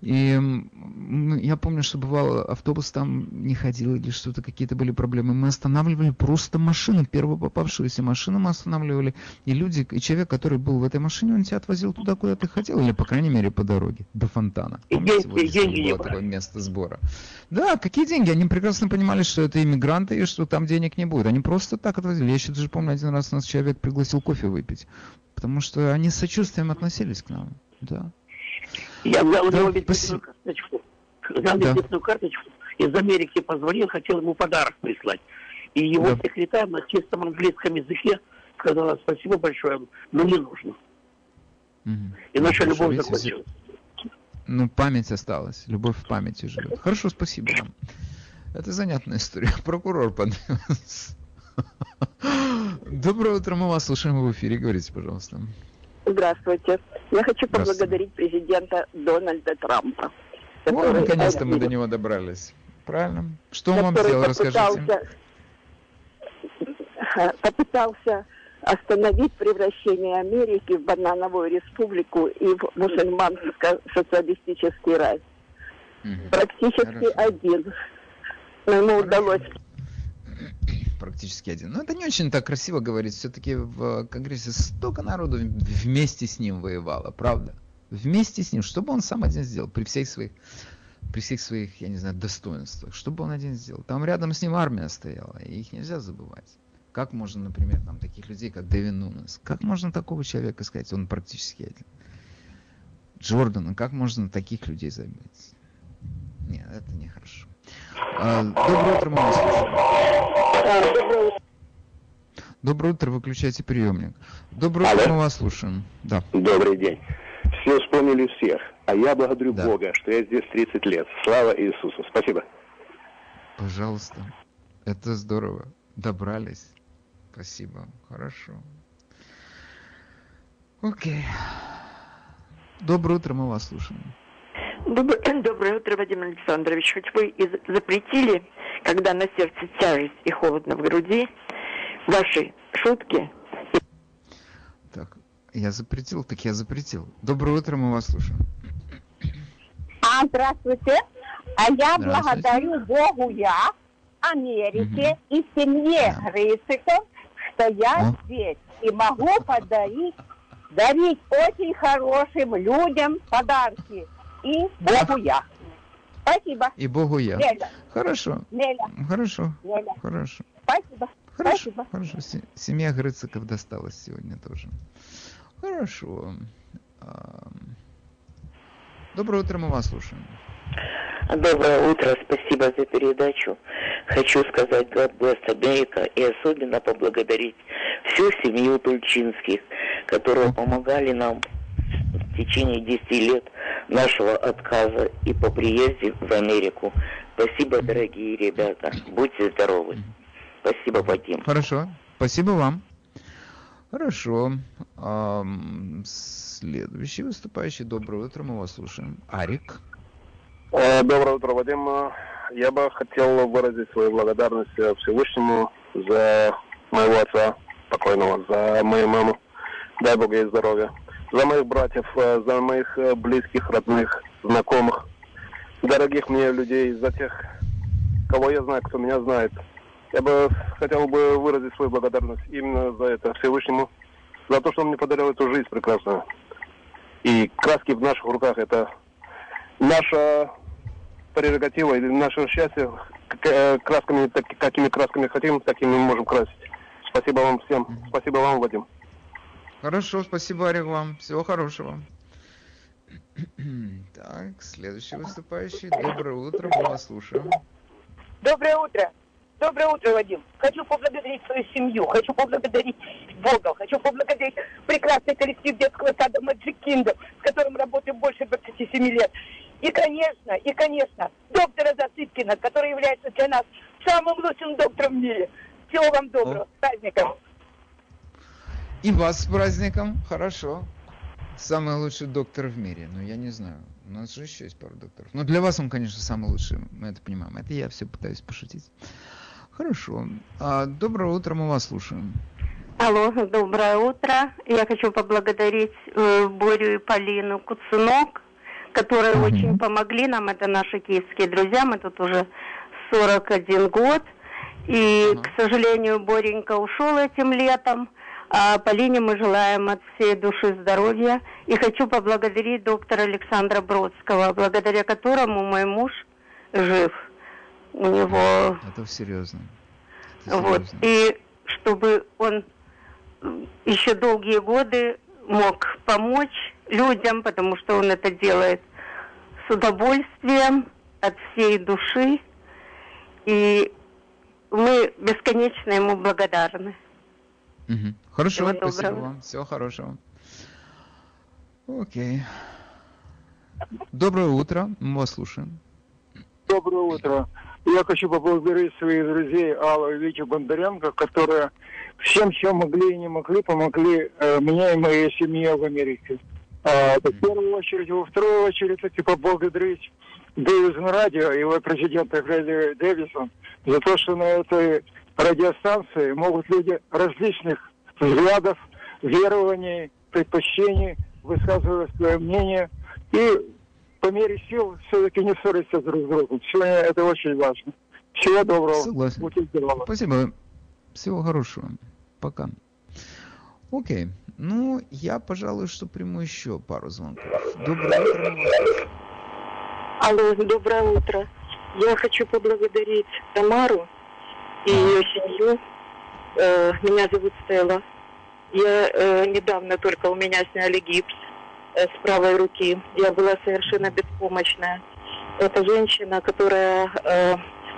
[SPEAKER 2] И м, я помню, что бывало, автобус там не ходил или что-то, какие-то были проблемы. Мы останавливали просто машину, первую попавшуюся машину мы останавливали. И люди, и человек, который был в этой машине, он тебя отвозил туда, куда ты хотел. Или, по крайней мере, по дороге, до фонтана.
[SPEAKER 21] Помните, деньги, деньги
[SPEAKER 2] было такое место сбора. Да, какие деньги? Они прекрасно понимали, что это иммигранты и что там денег не будет. Они просто так отвозили. Я еще даже помню, один раз нас человек пригласил кофе выпить. Потому что они с сочувствием относились к нам. Да.
[SPEAKER 21] Я взял у него визитную карточку. Взял да. визитную карточку. Из Америки позвонил, хотел ему подарок прислать. И его да. секретарь на чистом английском языке сказала спасибо большое, но не нужно. Угу. И наша ну, любовь закончилась.
[SPEAKER 2] Ну, память осталась. Любовь в памяти живет. Хорошо, спасибо вам. Это занятная история. <laughs> Прокурор понравился. Доброе утро, мы вас слушаем в эфире. Говорите, пожалуйста.
[SPEAKER 22] Здравствуйте. Я хочу поблагодарить президента Дональда Трампа.
[SPEAKER 2] Который... О, наконец-то мы до него добрались. Правильно. Что он вам сделал, расскажите.
[SPEAKER 22] Попытался остановить превращение Америки в банановую республику и в мусульманско-социалистический рай. Угу. Практически Хорошо. один. Но ему Хорошо. удалось
[SPEAKER 2] практически один. Но это не очень так красиво говорить. Все-таки в Конгрессе столько народу вместе с ним воевало, правда? Вместе с ним. Что бы он сам один сделал при всех своих при всех своих, я не знаю, достоинствах. Что бы он один сделал? Там рядом с ним армия стояла, и их нельзя забывать. Как можно, например, там таких людей, как Дэвин Нунес, как можно такого человека сказать, он практически один? Джордана, как можно таких людей забыть? Нет, это нехорошо. А, доброе утро, мы вас слушаем. Доброе утро, выключайте приемник. Доброе Алло. утро, мы вас слушаем. Да.
[SPEAKER 23] Добрый день. Все вспомнили всех, а я благодарю да. Бога, что я здесь 30 лет. Слава Иисусу. Спасибо.
[SPEAKER 2] Пожалуйста. Это здорово. Добрались. Спасибо. Хорошо. Окей. Доброе утро, мы вас слушаем.
[SPEAKER 24] Доброе, <clears throat> доброе утро, Вадим Александрович. Хоть вы и запретили, когда на сердце тяжесть и холодно в груди, ваши шутки.
[SPEAKER 2] Так, я запретил, так я запретил. Доброе утро, мы вас слушаем.
[SPEAKER 25] А, здравствуйте. А я благодарю Богу я, Америке угу. и семье да. Рысиков, что я а? здесь и могу подарить, дарить очень хорошим людям подарки. И Богу я. Спасибо.
[SPEAKER 2] И Богу я. Неля. Хорошо. Неля. Хорошо. Неля. Хорошо.
[SPEAKER 25] Спасибо.
[SPEAKER 2] Хорошо.
[SPEAKER 25] Спасибо.
[SPEAKER 2] Хорошо. Семья Грыциков досталась сегодня тоже. Хорошо. Доброе утро, мы вас слушаем.
[SPEAKER 26] Доброе утро, спасибо за передачу. Хочу сказать God bless America и особенно поблагодарить всю семью Тульчинских, которые помогали нам в течение 10 лет нашего отказа и по приезде в Америку. Спасибо, дорогие ребята. Будьте здоровы. Спасибо, Вадим.
[SPEAKER 2] Хорошо. Спасибо вам. Хорошо. Следующий выступающий. Доброе утро, мы вас слушаем. Арик.
[SPEAKER 27] Э, доброе утро, Вадим. Я бы хотел выразить свою благодарность Всевышнему за моего отца покойного, за мою маму. Дай Бог ей здоровья. За моих братьев, э, за моих э, близких, родных, знакомых, дорогих мне людей, за тех, кого я знаю, кто меня знает. Я бы хотел бы выразить свою благодарность именно за это Всевышнему, за то, что он мне подарил эту жизнь прекрасную. И краски в наших руках это наша прерогатива или наше счастье, э, красками, так, какими красками хотим, такими мы можем красить. Спасибо вам всем. Спасибо вам, Вадим.
[SPEAKER 2] Хорошо, спасибо, Олег, вам. Всего хорошего. <clears throat> Так, следующий выступающий. Доброе утро, мы вас слушаем.
[SPEAKER 25] Доброе утро. Доброе утро, Вадим. Хочу поблагодарить свою семью, хочу поблагодарить Бога, хочу поблагодарить прекрасный коллектив детского сада Magic Kingdom, с которым работаю больше 27 лет. И, конечно, и, конечно, доктора Засыпкина, который является для нас самым лучшим доктором в мире. Всего вам доброго. С праздником.
[SPEAKER 2] И вас с праздником. Хорошо. Самый лучший доктор в мире. Ну, я не знаю. У нас же еще есть пару докторов. Но для вас он, конечно, самый лучший. Мы это понимаем. Это я все пытаюсь пошутить. Хорошо. А, доброе утро, мы вас слушаем.
[SPEAKER 28] Алло, доброе утро. Я хочу поблагодарить э, Борю и Полину Куцунок которые mm-hmm. очень помогли нам. Это наши киевские друзья. Мы тут уже 41 год. И, mm-hmm. к сожалению, Боренька ушел этим летом. А Полине мы желаем от всей души здоровья. И хочу поблагодарить доктора Александра Бродского, благодаря которому мой муж жив. У него...
[SPEAKER 2] Это серьезно.
[SPEAKER 28] Это вот. И чтобы он еще долгие годы мог помочь людям, потому что он это делает с удовольствием, от всей души. И мы бесконечно ему благодарны.
[SPEAKER 2] Угу. Хорошо, Всего спасибо доброго. вам. Всего хорошего. Окей. Доброе утро, мы вас слушаем.
[SPEAKER 29] Доброе утро. Я хочу поблагодарить своих друзей Аллу и Витю Бондаренко, которые всем, чем могли и не могли, помогли э, мне и моей семье в Америке. А, в первую очередь, во вторую очередь хочу поблагодарить Дэвисон радио, его президента Грейли Дэвисон, за то, что на этой радиостанции могут люди различных взглядов, верований, предпочтений высказывать свое мнение и по мере сил все-таки не ссориться друг с другом. Сегодня это очень важно. Всего доброго.
[SPEAKER 2] Согласен. Спасибо. Всего хорошего. Пока. Окей. Ну, я, пожалуй, что приму еще пару звонков. Доброе утро.
[SPEAKER 30] Алло, доброе утро. Я хочу поблагодарить Тамару и ее семью. Э, меня зовут Стелла. Я э, недавно только у меня сняли гипс э, с правой руки. Я была совершенно беспомощная. Это женщина, которая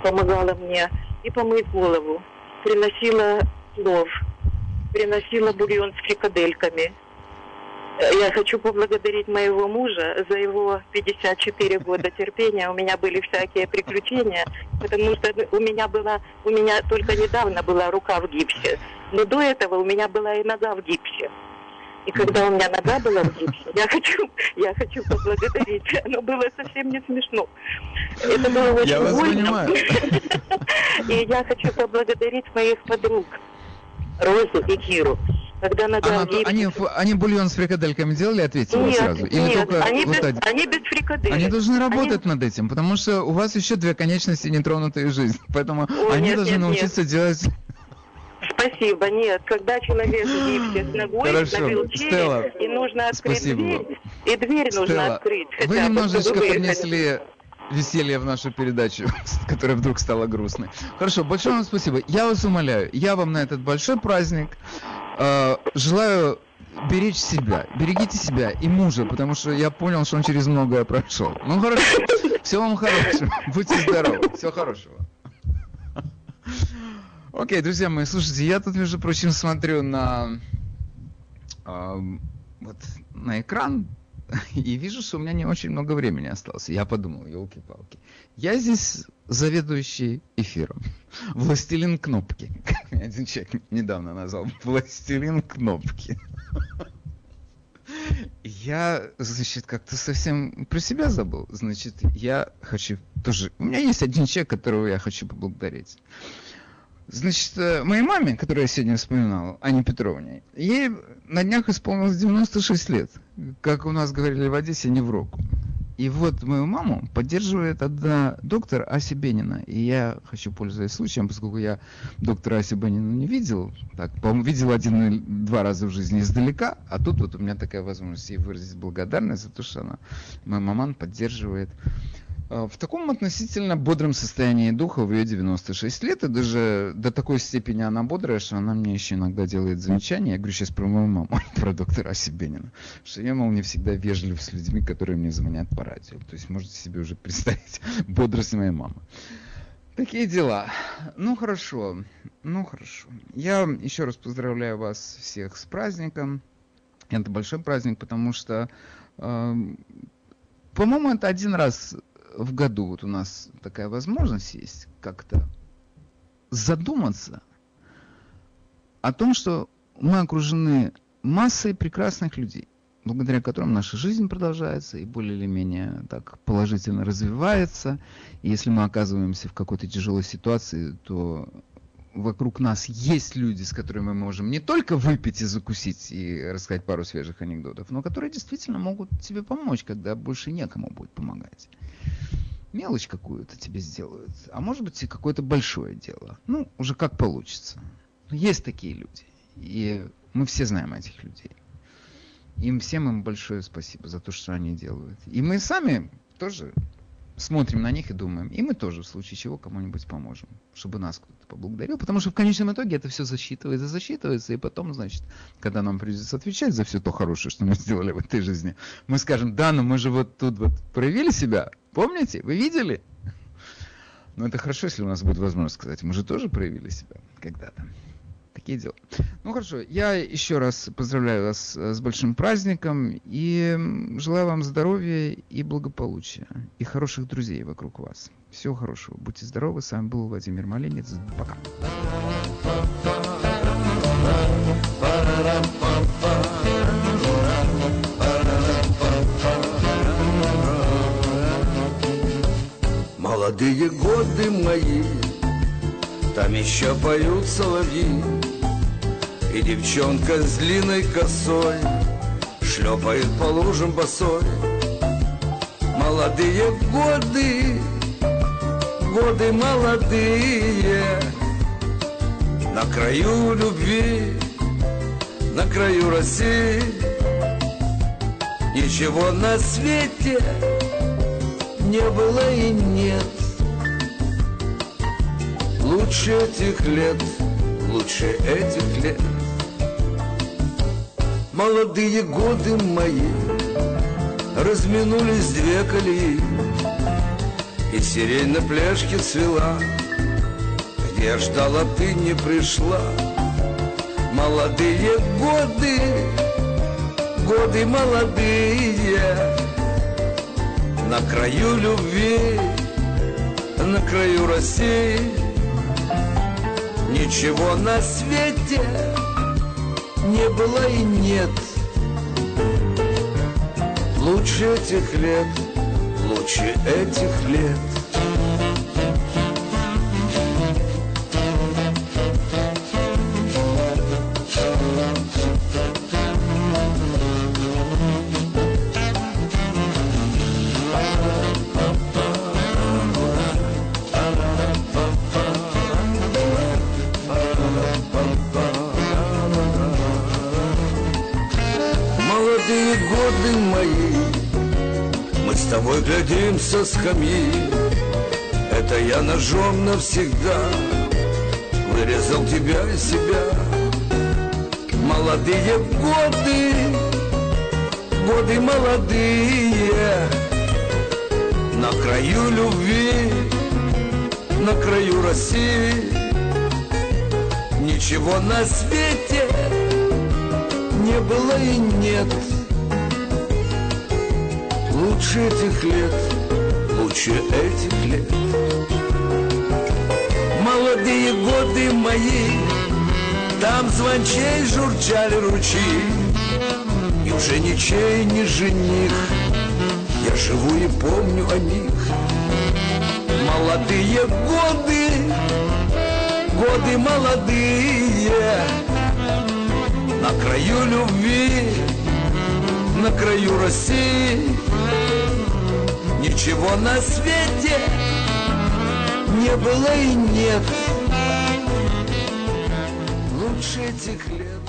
[SPEAKER 30] помогала мне и помыть голову, приносила плов, приносила бульон с фрикадельками. Я хочу поблагодарить моего мужа за его 54 года терпения. У меня были всякие приключения, потому что у меня была, у меня только недавно была рука в гипсе, но до этого у меня была и нога в гипсе. И когда у меня нога была в гипсе, я хочу, я хочу поблагодарить. Оно было совсем не смешно. Это было очень я больно. <laughs> И я хочу поблагодарить моих подруг Розу и Киру когда нога
[SPEAKER 2] Она, они, они бульон с фрикадельками делали, ответьте нет, сразу? Или
[SPEAKER 30] нет,
[SPEAKER 2] только
[SPEAKER 30] они,
[SPEAKER 2] вот
[SPEAKER 30] без, один? они без фрикаделек.
[SPEAKER 2] Они должны работать они... над этим, потому что у вас еще две конечности не тронутые жизнь. <laughs> Поэтому Ой, они нет, должны нет, научиться нет. делать...
[SPEAKER 30] Спасибо, нет. Когда человек гипсе с ногой Хорошо. на вилчере, Стелла, и нужно открыть
[SPEAKER 2] спасибо
[SPEAKER 30] дверь, и дверь
[SPEAKER 2] Стелла,
[SPEAKER 30] нужно открыть.
[SPEAKER 2] Вы немножечко принесли веселье в нашу передачу, <laughs> которая вдруг стала грустной. Хорошо, большое вам спасибо. Я вас умоляю, я вам на этот большой праздник Э, желаю беречь себя, берегите себя и мужа, потому что я понял, что он через многое прошел. Ну хорошо, всего вам хорошего, будьте здоровы, всего хорошего. Окей, друзья мои, слушайте, я тут, между прочим, смотрю на э, вот на экран и вижу, что у меня не очень много времени осталось. Я подумал, елки-палки. Я здесь заведующий эфиром. Властелин кнопки. Как <laughs> меня один человек недавно назвал. Властелин кнопки. Я, значит, как-то совсем про себя забыл. Значит, я хочу тоже... У меня есть один человек, которого я хочу поблагодарить. Значит, э, моей маме, которую я сегодня вспоминал, Ане Петровне, ей на днях исполнилось 96 лет. Как у нас говорили в Одессе, не в року. И вот мою маму поддерживает одна доктор Ася Бенина. И я хочу, пользуясь случаем, поскольку я доктора Аси Бенина не видел, так, по-моему, видел один или два раза в жизни издалека, а тут вот у меня такая возможность ей выразить благодарность за то, что она, моя маман поддерживает в таком относительно бодром состоянии духа в ее 96 лет, и даже до такой степени она бодрая, что она мне еще иногда делает замечания. Я говорю сейчас про мою маму, <laughs> про доктора Асибенина, что я, мол, не всегда вежлив с людьми, которые мне звонят по радио. То есть можете себе уже <laughs> представить бодрость моей мамы. Такие дела. Ну хорошо, ну хорошо. Я еще раз поздравляю вас всех с праздником. Это большой праздник, потому что, э, по-моему, это один раз в году вот у нас такая возможность есть как-то задуматься о том, что мы окружены массой прекрасных людей, благодаря которым наша жизнь продолжается и более или менее так положительно развивается. И если мы оказываемся в какой-то тяжелой ситуации, то вокруг нас есть люди, с которыми мы можем не только выпить и закусить и рассказать пару свежих анекдотов, но которые действительно могут тебе помочь, когда больше некому будет помогать. Мелочь какую-то тебе сделают, а может быть и какое-то большое дело. Ну, уже как получится. Есть такие люди. И Мы все знаем этих людей. Им всем им большое спасибо за то, что они делают. И мы сами тоже смотрим на них и думаем, и мы тоже в случае чего кому-нибудь поможем, чтобы нас кто-то поблагодарил, потому что в конечном итоге это все засчитывается, засчитывается, и потом, значит, когда нам придется отвечать за все то хорошее, что мы сделали в этой жизни, мы скажем, да, но мы же вот тут вот проявили себя, помните, вы видели? Но это хорошо, если у нас будет возможность сказать, мы же тоже проявили себя когда-то такие дела. Ну хорошо, я еще раз поздравляю вас э, с большим праздником и желаю вам здоровья и благополучия, и хороших друзей вокруг вас. Всего хорошего, будьте здоровы, с вами был Владимир Малинец, пока.
[SPEAKER 3] Молодые годы мои, там еще поют соловьи, и девчонка с длинной косой Шлепает по лужам босой. Молодые годы, годы молодые. На краю любви, на краю России. Ничего на свете не было и нет Лучше этих лет, лучше этих лет. Молодые годы мои Разминулись две колеи И сирень на пляжке цвела. Где ждала, ты не пришла. Молодые годы Годы молодые. На краю любви На краю России Ничего на свете не было и нет. Лучше этих лет, лучше этих лет глядим со скамьи. Это я ножом навсегда Вырезал тебя и себя. Молодые годы Годы молодые. На краю любви На краю России. Ничего на свете не было и нет. Лучше этих лет, лучше этих лет. Молодые годы мои Там звончей журчали ручьи. И уже ничей не жених Я живу и помню о них. Молодые годы Годы молодые на краю любви, на краю России Ничего на свете не было и нет. Лучше этих лет,